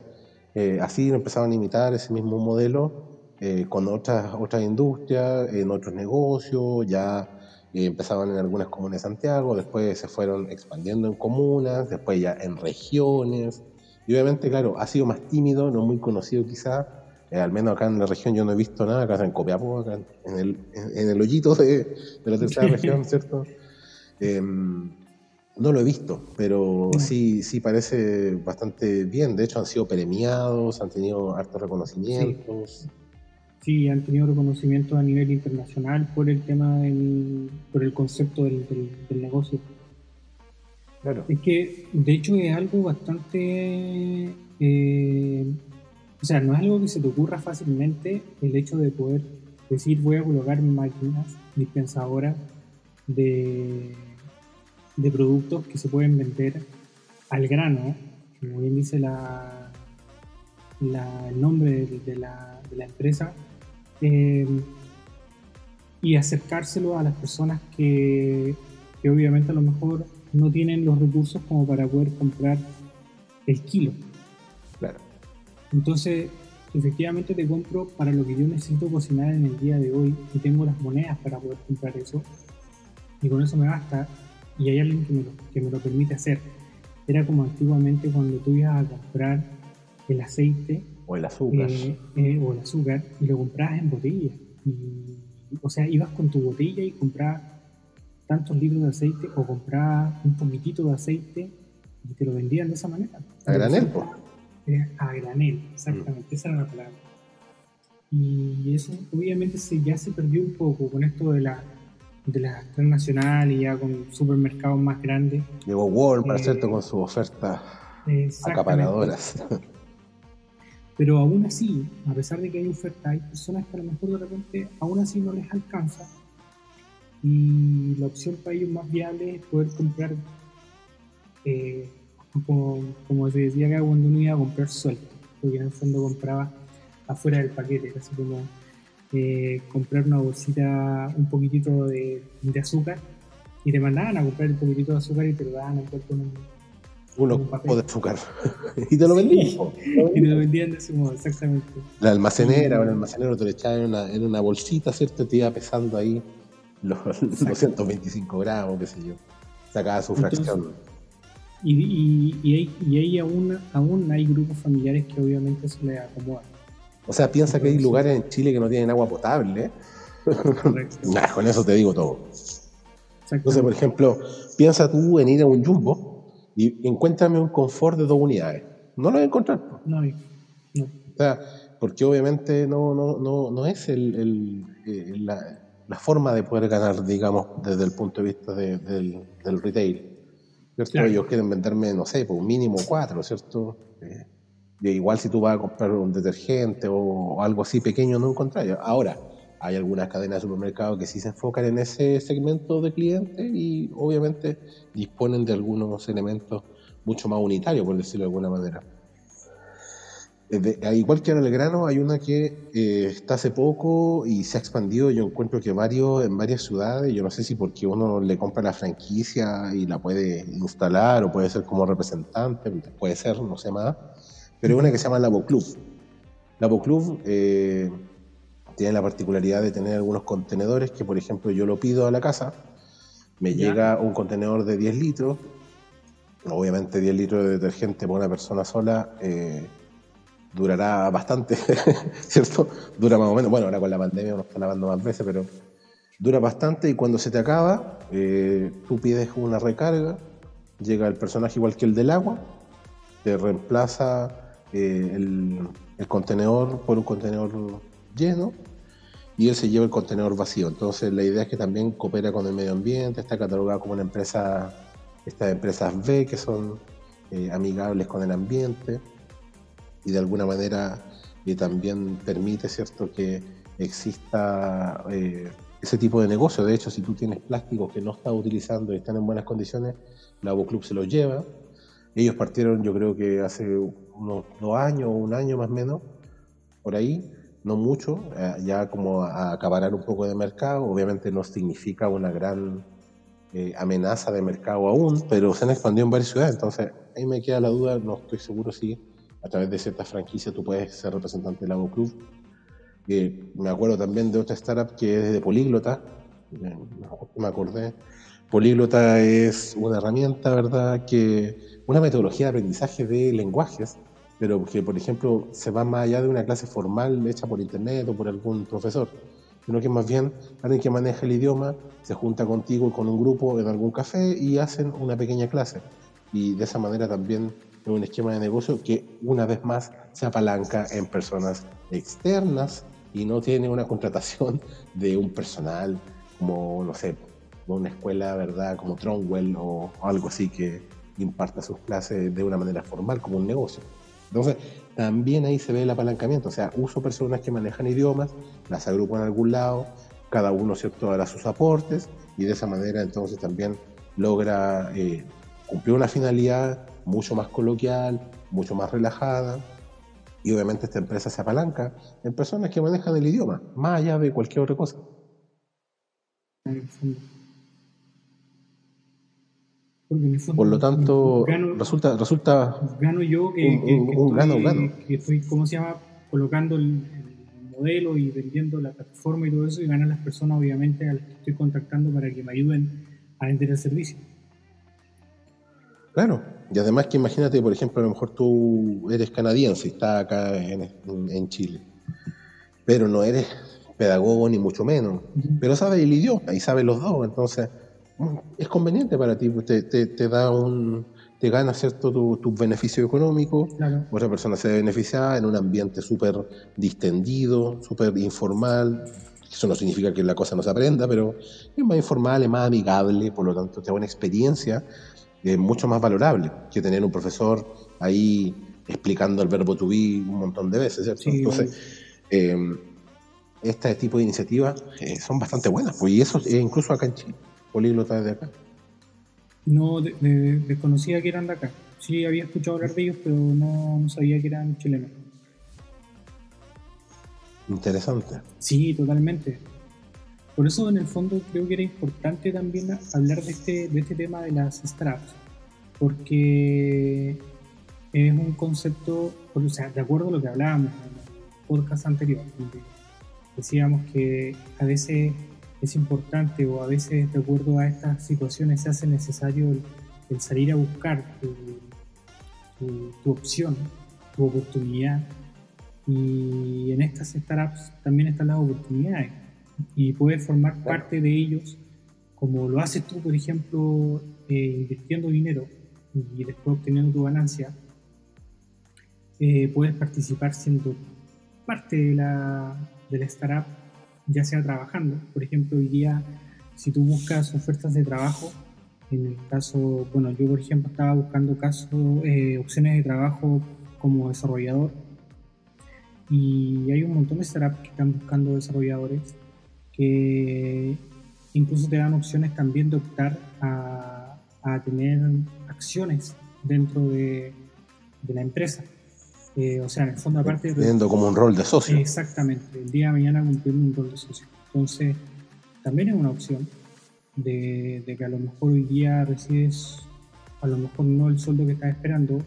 B: eh, así empezaban a imitar ese mismo modelo eh, con otras, otras industrias, en otros negocios, ya empezaban en algunas comunas de Santiago, después se fueron expandiendo en comunas, después ya en regiones. Y obviamente, claro, ha sido más tímido, no muy conocido quizá, al menos acá en la región yo no he visto nada, acá en Copiapó, acá en el, en, el hoyito de, de la tercera región, ¿cierto? Em, no lo he visto, pero sí, sí parece bastante bien. De hecho, han sido premiados, han tenido hartos reconocimientos.
A: Sí. han tenido reconocimientos a nivel internacional por el tema del, por el concepto del, negocio. Claro. Es que, de hecho, es algo bastante. Eh, o sea, no es algo que se te ocurra fácilmente el hecho de poder decir voy a colocar máquinas dispensadoras de de productos que se pueden vender al grano, como bien dice la, el nombre de, la, empresa, eh, y acercárselo a las personas que, que obviamente a lo mejor no tienen los recursos como para poder comprar el kilo.
B: Claro.
A: Entonces, efectivamente te compro para lo que yo necesito cocinar en el día de hoy y tengo las monedas para poder comprar eso y con eso me basta y hay alguien que me, lo, que me lo permite hacer. Era como antiguamente cuando tú ibas a comprar el aceite
B: o el azúcar
A: eh, eh, o el azúcar y lo comprabas en botella. o sea, ibas con tu botella y comprabas tantos litros de aceite o comprabas un poquitito de aceite y te lo vendían de esa manera.
B: A granel,
A: eh, A granel, exactamente, mm. esa era la palabra. Y eso obviamente se, ya se perdió un poco con esto de la de las transnacionales y ya con supermercados más grandes.
B: Llegó Walmart, eh, ¿cierto? Con sus ofertas acaparadoras.
A: Pero aún así, a pesar de que hay oferta, hay personas que a lo mejor de repente aún así no les alcanza. Y la opción para ellos más viable es poder comprar, eh, como, se decía acá, cuando uno iba a comprar suelto, porque en el fondo compraba afuera del paquete, casi como eh, comprar una bolsita, un poquitito de, azúcar, y te mandaban a comprar un poquitito de azúcar y te lo daban en un,
B: uno de azúcar. y te lo vendían.
A: y te lo vendían de ese modo, exactamente.
B: La almacenera o el almacenero te lo echaba en una, en una bolsita, ¿cierto? Te iba pesando ahí los 225 gramos, qué sé yo. Sacaba su fracción.
A: Y, y, y, ahí, y ahí aún, aún hay grupos familiares que obviamente se les acomodan.
B: O sea, piensa que hay lugares en Chile que no tienen agua potable. con eso te digo todo. Entonces, por ejemplo, piensa tú en ir a un jumbo y encuéntrame un confort de dos unidades. No lo voy a encontrar.
A: No, no.
B: O sea, porque obviamente no, no, no, no es el, eh, la, forma de poder ganar, digamos, desde el punto de vista del, retail. ¿cierto? Ellos quieren venderme, no sé, por un mínimo cuatro, ¿cierto? Eh, igual si tú vas a comprar un detergente o, algo así pequeño, no encontrar. Ahora, hay algunas cadenas de supermercados que sí se enfocan en ese segmento de clientes y obviamente disponen de algunos elementos mucho más unitario, por decirlo de alguna manera. Igual que en el grano, hay una que eh, está hace poco y se ha expandido. Yo encuentro que varios en varias ciudades, yo no sé si porque uno le compra la franquicia y la puede instalar o puede ser como representante, puede ser, no sé más, pero hay una que se llama Labo Club. Labo Club eh, tiene la particularidad de tener algunos contenedores que, por ejemplo, yo lo pido a la casa, me llega un contenedor de 10 litros obviamente 10 litros de detergente por una persona sola eh, durará bastante, ¿cierto? Dura más o menos, bueno, ahora con la pandemia uno está lavando más veces, pero dura bastante y cuando se te acaba, eh, tú pides una recarga, llega el personaje igual que el del agua, te reemplaza eh, el, contenedor por un contenedor lleno y él se lleva el contenedor vacío. Entonces la idea es que también coopera con el medio ambiente, está catalogado como una empresa estas empresas B que son eh, amigables con el ambiente y de alguna manera eh, también permite cierto que exista eh, ese tipo de negocio. De hecho, si tú tienes plásticos que no estás utilizando y están en buenas condiciones, la Club se los lleva. Ellos partieron, yo creo que hace unos dos años o un año más o menos, por ahí, no mucho, ya como a un poco de mercado. Obviamente no significa una gran eh, amenaza de mercado aún, pero se han expandido en varias ciudades. Entonces, ahí me queda la duda, no estoy seguro si a través de ciertas franquicias tú puedes ser representante del Lago Club. me acuerdo también de otra startup que es de Políglota, me acordé. Políglota es una herramienta, ¿verdad? Que una metodología de aprendizaje de lenguajes, pero que, por ejemplo, se va más allá de una clase formal hecha por internet o por algún profesor sino que más bien alguien que maneja el idioma se junta contigo con un grupo en algún café y hacen una pequeña clase. Y de esa manera también es un esquema de negocio que una vez más se apalanca en personas externas y no tiene una contratación de un personal como, no sé, una escuela, ¿verdad? Como Tronwell o algo así que imparta sus clases de una manera formal, como un negocio. Entonces, también ahí se ve el apalancamiento, o sea, uso personas que manejan idiomas, las agrupo en algún lado, cada uno ¿cierto? hará sus aportes y de esa manera entonces también logra eh, cumplir una finalidad mucho más coloquial, mucho más relajada y obviamente esta empresa se apalanca en personas que manejan el idioma, más allá de cualquier otra cosa. Por lo tanto, resulta, resulta.
A: Gano yo que, un, gano, que estoy, ¿cómo se llama? Colocando el, modelo y vendiendo la plataforma y todo eso, y ganan las personas, obviamente, a las que estoy contactando para que me ayuden a vender el servicio.
B: Claro, y además que imagínate, por ejemplo, a lo mejor tú eres canadiense y estás acá en, en Chile, pero no eres pedagogo ni mucho menos, pero sabes el idioma y sabes los dos, entonces es conveniente para ti, pues, te, te, da un, te gana cierto tu, tu beneficio económico, otra persona se beneficia en un ambiente súper distendido, súper informal. Eso no significa que la cosa no se aprenda, pero es más informal, es más amigable, por lo tanto te da una experiencia eh, mucho más valorable que tener un profesor ahí explicando el verbo to be un montón de veces, ¿cierto? Entonces, eh, este tipo de iniciativas eh, son bastante buenas, pues, y eso incluso acá en Chile políglotas de acá?
A: No, desconocía que eran de acá. Sí, había escuchado hablar de ellos, pero no, sabía que eran chilenos.
B: Interesante.
A: Sí, totalmente. Por eso, en el fondo, creo que era importante también hablar de este, de este tema de las startups, porque es un concepto, o sea, de acuerdo a lo que hablábamos en el podcast anterior, donde decíamos que a veces es importante o a veces de acuerdo a estas situaciones se hace necesario el, salir a buscar tu, opción, tu oportunidad. Y en estas startups también están las oportunidades y puedes formar parte de ellos como lo haces tú, por ejemplo, eh, invirtiendo dinero y después obteniendo tu ganancia. Eh, puedes participar siendo parte de la, de la startup ya sea trabajando. Por ejemplo, hoy día, si tú buscas ofertas de trabajo, en el caso, bueno, yo por ejemplo estaba buscando caso, eh, opciones de trabajo como desarrollador y hay un montón de startups que están buscando desarrolladores que incluso te dan opciones también de optar a, a tener acciones dentro de, de la empresa. Eh, o sea, en el fondo, aparte.
B: Teniendo como un rol de socio.
A: Exactamente, el día de mañana cumpliendo un rol de socio. Entonces, también es una opción de, de que a lo mejor hoy día recibes, a lo mejor no el sueldo que estás esperando,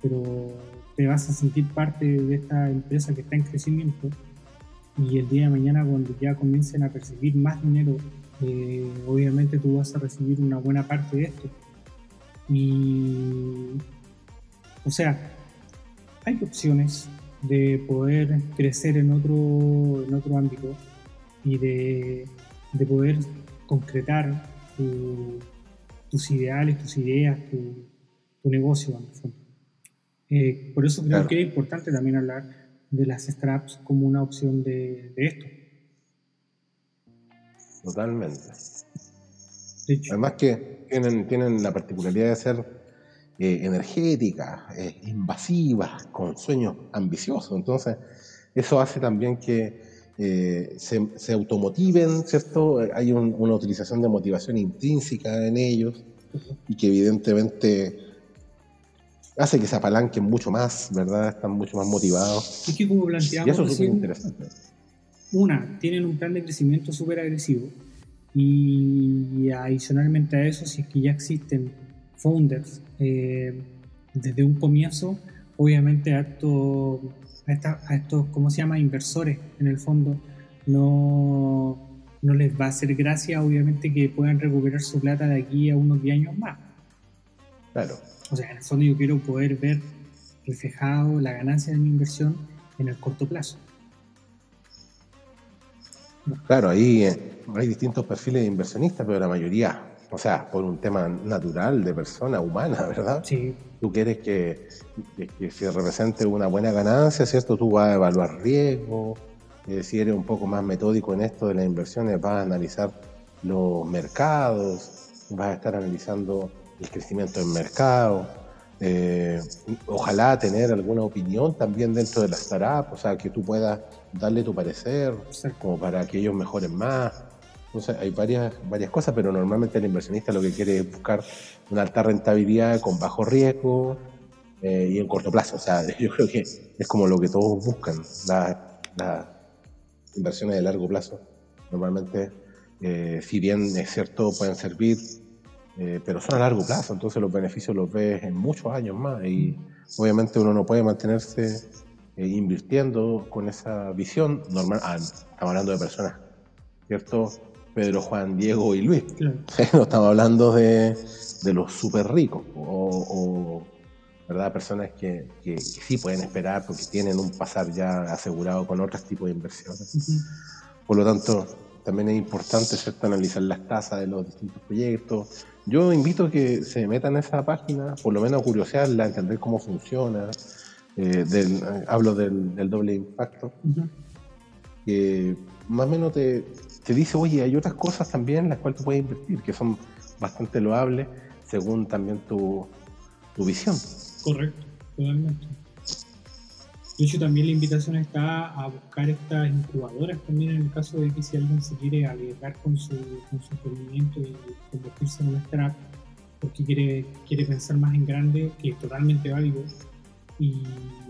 A: pero te vas a sentir parte de esta empresa que está en crecimiento y el día de mañana cuando ya comiencen a percibir más dinero, eh, obviamente tú vas a recibir una buena parte de esto. Y, o sea, hay opciones de poder crecer en otro, en otro ámbito y de, de poder concretar tus ideales, tus ideas, tu, tu negocio en el fondo. Eh, por eso creo que es importante también hablar de las straps como una opción de, de esto.
B: Totalmente. Además que tienen, tienen la particularidad de ser eh, energéticas, eh, invasivas, con sueños ambiciosos. Entonces, eso hace también que eh, se, se, automotiven, ¿cierto? Hay una utilización de motivación intrínseca en ellos y que evidentemente hace que se apalanquen mucho más, ¿verdad? Están mucho más motivados.
A: Es que como planteamos, y eso es súper interesante. Una, tienen un plan de crecimiento súper agresivo y adicionalmente a eso, si es que ya existen founders eh, desde un comienzo, obviamente a estos, a, estos, ¿cómo se llama?, inversores en el fondo, no, no les va a hacer gracia, obviamente, que puedan recuperar su plata de aquí a unos 10 años más.
B: Claro.
A: O sea, en el fondo yo quiero poder ver reflejado la ganancia de mi inversión en el corto plazo.
B: Claro, ahí eh, hay distintos perfiles de inversionistas, pero la mayoría, o sea, por un tema natural de persona humana, ¿verdad?
A: Sí.
B: Tú quieres que, que, se represente una buena ganancia, ¿cierto? Tú vas a evaluar riesgo, eh, si eres un poco más metódico en esto de las inversiones, vas a analizar los mercados, vas a estar analizando el crecimiento del mercado, eh, ojalá tener alguna opinión también dentro de la startup, o sea, que tú puedas darle tu parecer, como para que ellos mejoren más. Entonces, hay varias, varias cosas, pero normalmente el inversionista lo que quiere es buscar una alta rentabilidad con bajo riesgo eh, y en corto plazo. O sea, yo creo que es como lo que todos buscan. Las inversiones de largo plazo, normalmente, eh, si bien es cierto, pueden servir eh, pero son a largo plazo, entonces los beneficios los ves en muchos años más y obviamente uno no puede mantenerse eh, invirtiendo con esa visión normal. Ah, estamos hablando de personas, ¿cierto? Pedro, Juan, Diego y Luis. no estamos hablando de, de los súper ricos o, ¿verdad? personas que, que, sí pueden esperar porque tienen un pasar ya asegurado con otros tipos de inversiones. Por lo tanto, también es importante ¿cierto? analizar las tasas de los distintos proyectos, yo invito a que se metan a esa página, por lo menos a curiosearla, entender cómo funciona. Eh, del, hablo del, doble impacto. Que más o menos te, te, dice, oye, hay otras cosas también en las cuales tú puedes invertir, que son bastante loables según también tu, tu visión.
A: Correcto, totalmente. De hecho, también la invitación está a buscar estas incubadoras también en el caso de que si alguien se quiere arriesgar con su, con su emprendimiento y convertirse en una startup porque quiere, quiere pensar más en grande, que es totalmente válido, y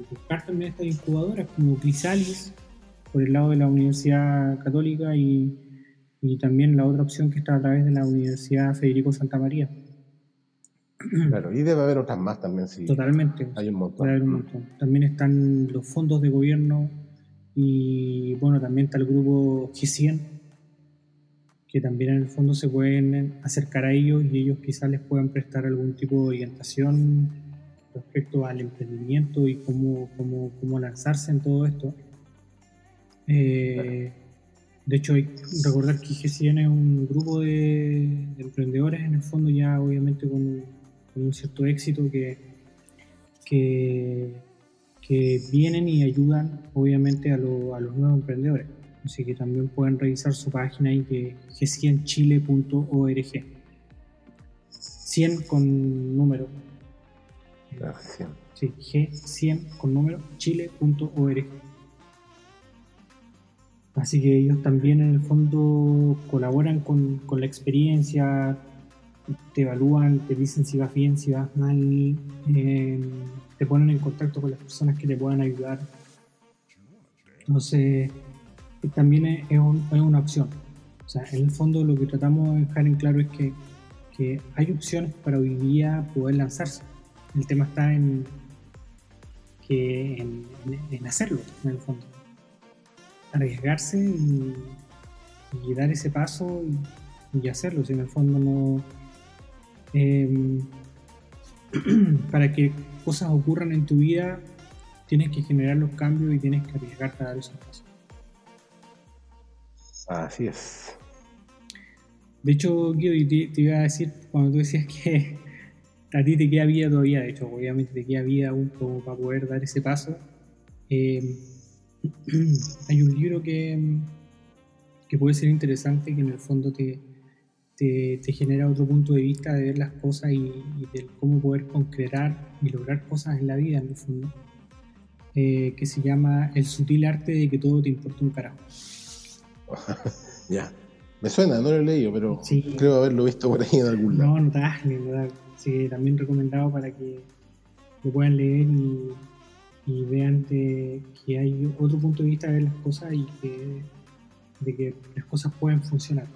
A: buscar también estas incubadoras como Crisalis por el lado de la Universidad Católica y, y también la otra opción que está a través de la Universidad Federico Santa María.
B: Claro, y debe haber otras más también, sí.
A: Totalmente.
B: Hay un montón.
A: También están los fondos de gobierno y, bueno, también está el grupo G100, que también en el fondo se pueden acercar a ellos y ellos quizás les puedan prestar algún tipo de orientación respecto al emprendimiento y cómo, cómo, cómo lanzarse en todo esto. Eh, de hecho, hay que recordar que G100 es un grupo de, de emprendedores en el fondo ya obviamente con con un cierto éxito que, que, vienen y ayudan obviamente a, los nuevos emprendedores. Así que también pueden revisar su página ahí que g100chile.org. 100 con número. Sí, G100 con número, chile.org. Así que ellos también en el fondo colaboran con, con la experiencia, te evalúan, te dicen si vas bien, si vas mal, eh, te ponen en contacto con las personas que te puedan ayudar. Entonces, también es, es una opción. O sea, en el fondo lo que tratamos de dejar en claro es que, que hay opciones para hoy día poder lanzarse. El tema está en, que, en, hacerlo, en el fondo. Arriesgarse y, dar ese paso y, hacerlo. Si en el fondo no. Eh, para que cosas ocurran en tu vida, tienes que generar los cambios y tienes que arriesgarte a dar esos pasos.
B: Así es.
A: De hecho, Guido, te, iba a decir, cuando tú decías que a ti te queda vida todavía, de hecho, obviamente te queda vida aún para poder dar ese paso, eh, hay un libro que, que puede ser interesante, que en el fondo te, te, genera otro punto de vista de ver las cosas y, de cómo poder concretar y lograr cosas en la vida, en el fondo, eh, que se llama El sutil arte de que todo te importa un carajo.
B: ya. Me suena, no lo he leído, pero creo haberlo visto por ahí en algún lado.
A: No, notable, ¿verdad? Sí, también recomendado para que lo puedan leer y, vean que hay otro punto de vista de ver las cosas y que, de que las cosas pueden funcionar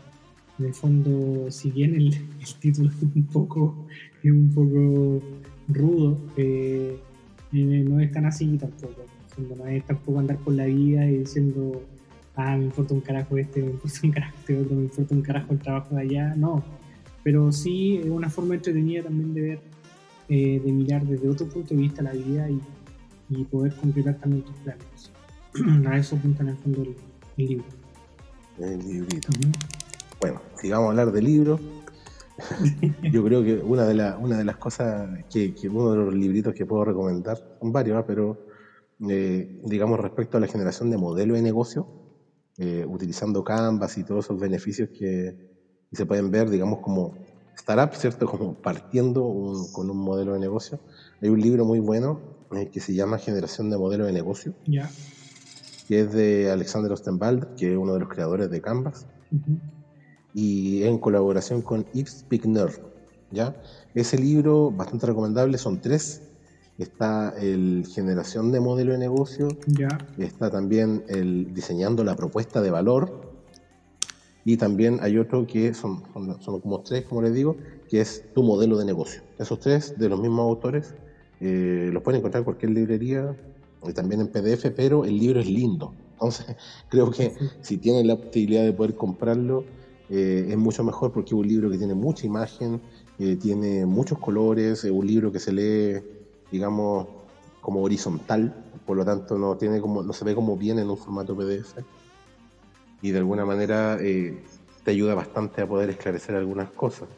A: en el fondo, si bien el, título es un poco, es un poco rudo, eh, eh, no es tan así tampoco. no es tampoco andar por la vida y diciendo, ah, me importa un carajo este, me importa un carajo este otro, me importa un carajo el trabajo de allá. No, pero sí es una forma entretenida también de ver, eh, de mirar desde otro punto de vista la vida y, poder completar también tus planes. A eso apunta en el fondo el, libro.
B: El librito. Bueno, sigamos a hablar de libros. Yo creo que una de, una de las cosas que, uno de los libritos que puedo recomendar, son varios, ¿ah? pero eh, digamos respecto a la generación de modelo de negocio, eh, utilizando Canvas y todos esos beneficios que se pueden ver, digamos, como startup, ¿cierto? Como partiendo con un modelo de negocio. Hay un libro muy bueno eh, que se llama Generación de Modelo de Negocio, que es de Alexander Ostenwald, que es uno de los creadores de Canvas y en colaboración con Yves Pickner. ¿ya? Ese libro, bastante recomendable, son tres. Está el Generación de Modelo de Negocio,
A: ya.
B: está también el Diseñando la Propuesta de Valor, y también hay otro que son, son, como tres, como les digo, que es Tu Modelo de Negocio. Esos tres, de los mismos autores, eh, los pueden encontrar en cualquier librería, y también en PDF, pero el libro es lindo. Entonces, creo que si tienen la posibilidad de poder comprarlo, eh, es mucho mejor porque es un libro que tiene mucha imagen, eh, tiene muchos colores, es un libro que se lee, digamos, como horizontal, por lo tanto no, tiene como, no se ve como bien en un formato PDF y de alguna manera eh, te ayuda bastante a poder esclarecer algunas cosas.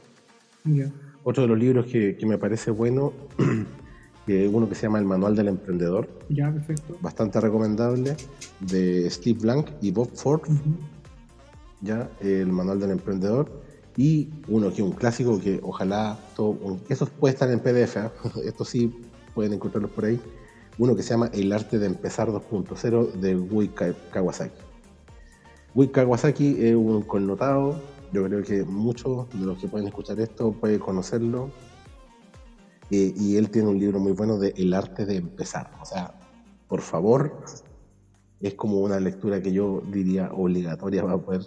B: Otro de los libros que, me parece bueno, es uno que se llama El Manual del Emprendedor.
A: Perfecto.
B: Bastante recomendable, de Steve Blank y Bob Ford ya el manual del emprendedor y uno que es un clásico que ojalá todo, eso puede estar en PDF, ¿eh? esto sí pueden encontrarlos por ahí, uno que se llama El arte de empezar 2.0 de Wui Kawasaki. Wui Kawasaki es un connotado, yo creo que muchos de los que pueden escuchar esto pueden conocerlo. Eh, y él tiene un libro muy bueno de El arte de empezar. O sea, por favor, es como una lectura que yo diría obligatoria para poder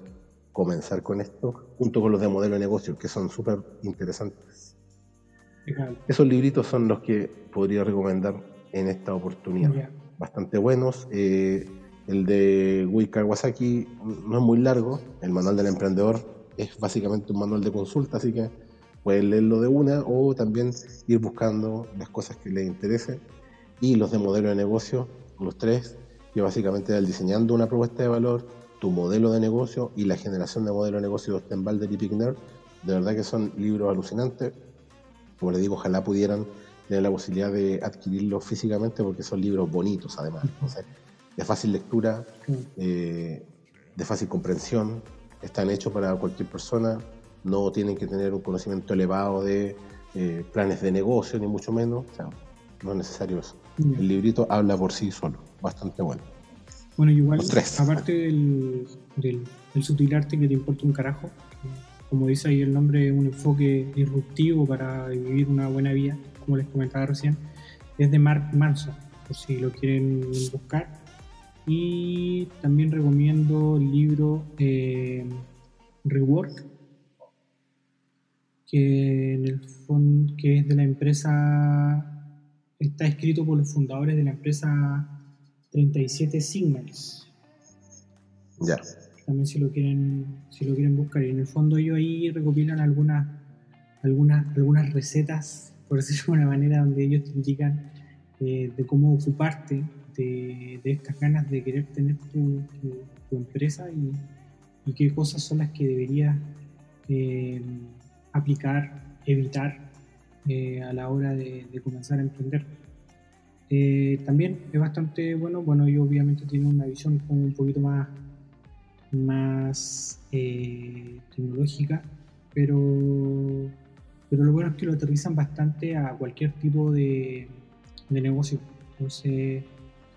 B: comenzar con esto, junto con los de modelo de negocio, que son súper interesantes. Esos libritos son los que podría recomendar en esta oportunidad. Bastante buenos. Eh, el de Wii Kawasaki no es muy largo. El manual del emprendedor es básicamente un manual de consulta, así que pueden leerlo de una o también ir buscando las cosas que les interesen. Y los de modelo de negocio, los tres, que básicamente es el diseñando una propuesta de valor, tu modelo de negocio y la generación de modelo de negocio de Stenbalder y Pickner, de verdad que son libros alucinantes. Como les digo, ojalá pudieran tener la posibilidad de adquirirlos físicamente porque son libros bonitos además. de fácil lectura, eh, de fácil comprensión, están hechos para cualquier persona, no tienen que tener un conocimiento elevado de eh, planes de negocio, ni mucho menos. no es necesario eso. El librito habla por sí solo, bastante bueno.
A: Bueno, igual, aparte del, del, sutil arte que te importa un carajo, como dice ahí el nombre, un enfoque disruptivo para vivir una buena vida, como les comentaba recién, es de Mark Manson, por si lo quieren buscar. Y también recomiendo el libro eh, Rework, que en el fondo que es de la empresa, está escrito por los fundadores de la empresa 37 Signals.
B: Ya.
A: También si lo quieren, si lo quieren buscar. Y en el fondo ellos ahí recopilan algunas, algunas, algunas recetas, por decirlo de una manera, donde ellos te indican eh, de cómo ocuparte de, de, estas ganas de querer tener tu, tu, empresa y, y, qué cosas son las que deberías eh, aplicar, evitar eh, a la hora de, de comenzar a emprender. Eh, también es bastante bueno, bueno, yo obviamente tiene una visión como un poquito más, más eh, tecnológica, pero, pero lo bueno es que lo aterrizan bastante a cualquier tipo de, de negocio. Entonces,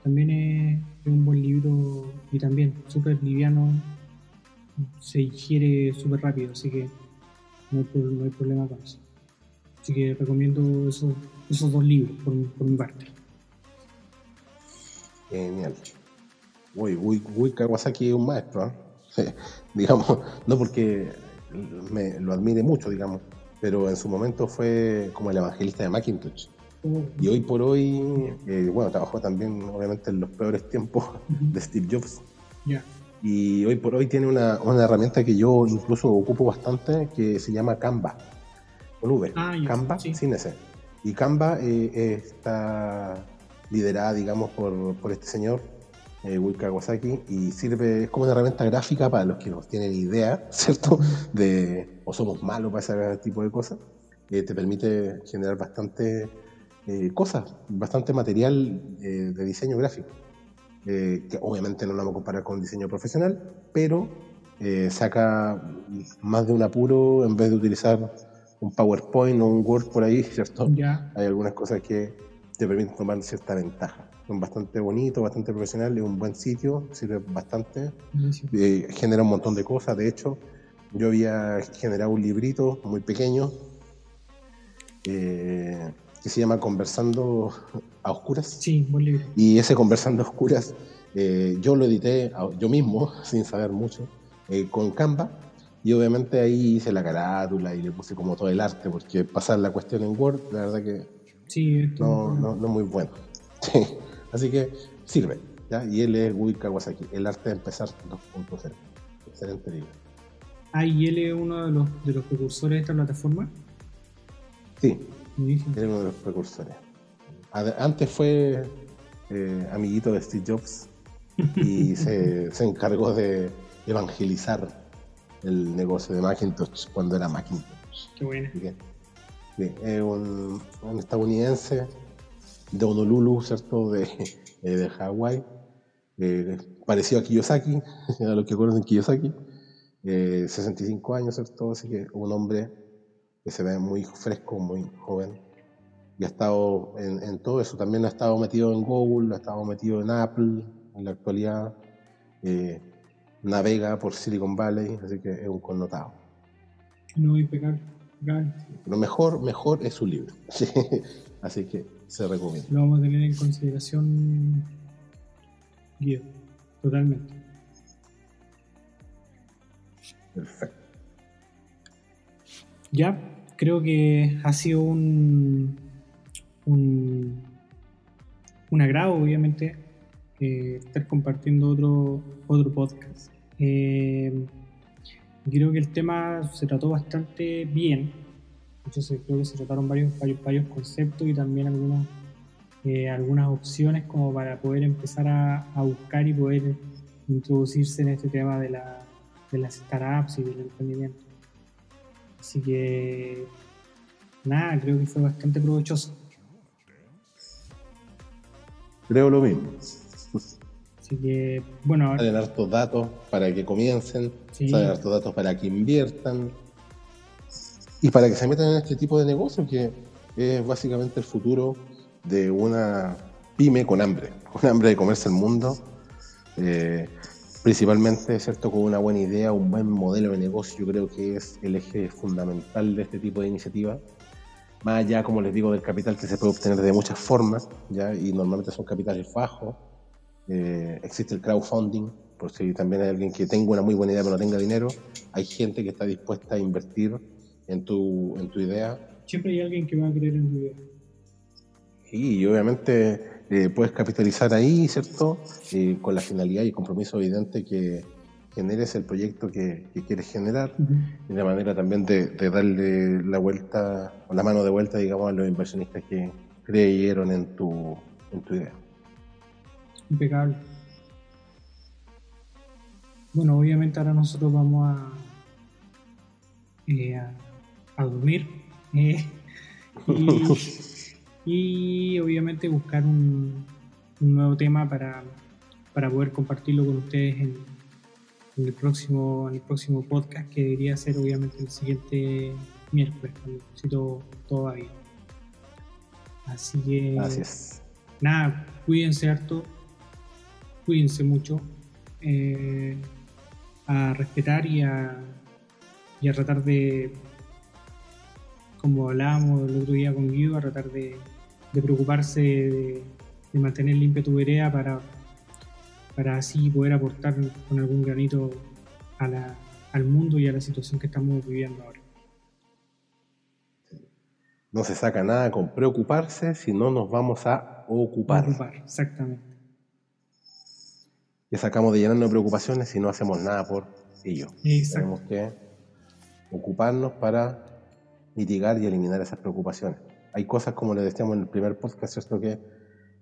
A: también es, un buen libro y también súper liviano, se digiere súper rápido, así que no hay, no problema con eso. Así que recomiendo esos, esos dos libros por, por mi parte.
B: Genial. Uy, uy, uy, Kawasaki es un maestro, ¿eh? digamos, no porque me lo admire mucho, digamos, pero en su momento fue como el evangelista de Macintosh. Y hoy por hoy, eh, bueno, trabajó también, obviamente, en los peores tiempos de Steve Jobs.
A: Yeah.
B: Y hoy por hoy tiene una, una, herramienta que yo incluso ocupo bastante que se llama Canva, con V.
A: Ah, yeah,
B: Canva,
A: sí.
B: sin ese. Y Canva eh, está liderada, digamos, por, por este señor, eh, Will Kawasaki, y sirve, es como una herramienta gráfica para los que no tienen idea, ¿cierto? De, o somos malos para ese tipo de cosas. Eh, te permite generar bastante eh, cosas, bastante material eh, de diseño gráfico. Eh, que obviamente no lo vamos a comparar con diseño profesional, pero saca más de un apuro en vez de utilizar un PowerPoint o un Word por ahí, ¿cierto?
A: Ya.
B: Hay algunas cosas que te permiten tomar cierta ventaja. Son bastante bonito, bastante profesional, es un buen sitio, sirve bastante, eh, genera un montón de cosas. De hecho, yo había generado un librito muy pequeño eh, que se llama Conversando a Oscuras.
A: Sí, buen libro.
B: Y ese Conversando a Oscuras, eh, yo lo edité yo mismo, sin saber mucho, eh, con Canva. Y obviamente ahí hice la carátula y le puse como todo el arte, porque pasar la cuestión en Word, la verdad que
A: Sí,
B: no, no, no muy bueno. Sí. Así que sirve. ¿ya? Y él es Will Kawasaki, El arte de empezar 2.0. Excelente libro.
A: Ah, y él es uno de los, de los precursores de esta plataforma.
B: Sí, es uno de los precursores. Antes fue eh, amiguito de Steve Jobs y se, se encargó de evangelizar el negocio de Macintosh cuando era Macintosh.
A: Qué buena.
B: Es un, un estadounidense de Honolulu, ¿cierto? De, eh, de Hawái. Eh, parecido a Kiyosaki, a los que conocen Kiyosaki. Eh, 65 años, ¿cierto? Así que un hombre que se ve muy fresco, muy joven. Y ha estado en, en todo eso. También ha estado metido en Google, ha estado metido en Apple en la actualidad. Eh, navega por Silicon Valley, así que es un connotado.
A: No, impecable. Impecable.
B: Lo mejor, mejor es su libro. así que se recomienda.
A: Lo vamos a tener en consideración, Guido. Totalmente.
B: Perfecto.
A: Ya, creo que ha sido un, un, un agrado, obviamente, eh, estar compartiendo otro, otro podcast. Eh, creo que el tema se trató bastante bien. Entonces creo que se trataron varios, varios, varios conceptos y también algunos, eh, algunas opciones como para poder empezar a, a, buscar y poder introducirse en este tema de, la, de las startups y del emprendimiento. Así que nada, creo que fue bastante provechoso.
B: Creo lo mismo.
A: Así que, bueno, ahora,
B: hartos datos para que comiencen,
A: Sí.
B: hartos datos para que inviertan y para que se metan en este tipo de negocio que es básicamente el futuro de una pyme con hambre, con hambre de comerse el mundo. Eh, principalmente, ¿cierto? Con una buena idea, un buen modelo de negocio, yo creo que es el eje fundamental de este tipo de iniciativa. Más allá, como les digo, del capital que se puede obtener de muchas formas, ¿ya? y normalmente son capitales bajos. Eh, existe el crowdfunding, por si también hay alguien que tenga una muy buena idea pero no tenga dinero. Hay gente que está dispuesta a invertir en tu, en tu idea.
A: Siempre hay alguien que va a creer en tu idea.
B: Y obviamente eh, puedes capitalizar ahí, ¿cierto? Eh, con la finalidad y compromiso evidente que generes el proyecto que, quieres generar, y de manera también de, darle la vuelta, o la mano de vuelta, digamos, a los inversionistas que creyeron en tu, en tu idea.
A: Impecable. Bueno, obviamente ahora nosotros vamos a, eh, a, dormir y, y obviamente buscar un, nuevo tema para, poder compartirlo con ustedes en, el próximo en el próximo podcast que debería ser obviamente el siguiente miércoles si todo, va bien así que nada cuídense harto cuídense mucho eh, a respetar y a, y a tratar de como hablábamos el otro día con Guido a tratar de de preocuparse de, mantener limpia tu vereda para, para así poder aportar con algún granito al mundo y a la situación que estamos viviendo ahora.
B: No se saca nada con preocuparse si no nos vamos a ocupar.
A: Ocupar, exactamente.
B: Que sacamos de llenarnos de preocupaciones si no hacemos nada por ello. Tenemos que ocuparnos para mitigar y eliminar esas preocupaciones hay cosas, como les decíamos en el primer podcast, esto que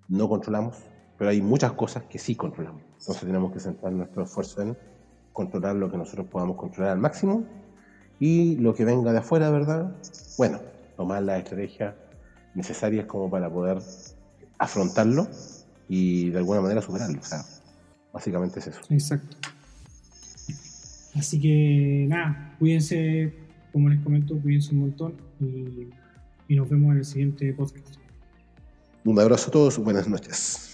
B: no controlamos, pero hay muchas cosas que sí controlamos. Entonces tenemos que centrar nuestro esfuerzo en controlar lo que nosotros podamos controlar al máximo y lo que venga de afuera, ¿verdad? Bueno, tomar las estrategias necesarias como para poder afrontarlo y de alguna manera superarlo. O sea, básicamente es eso.
A: Exacto. Así que nada, cuídense, como les comento, cuídense un montón y y nos vemos en el siguiente podcast.
B: Un abrazo a todos, buenas noches.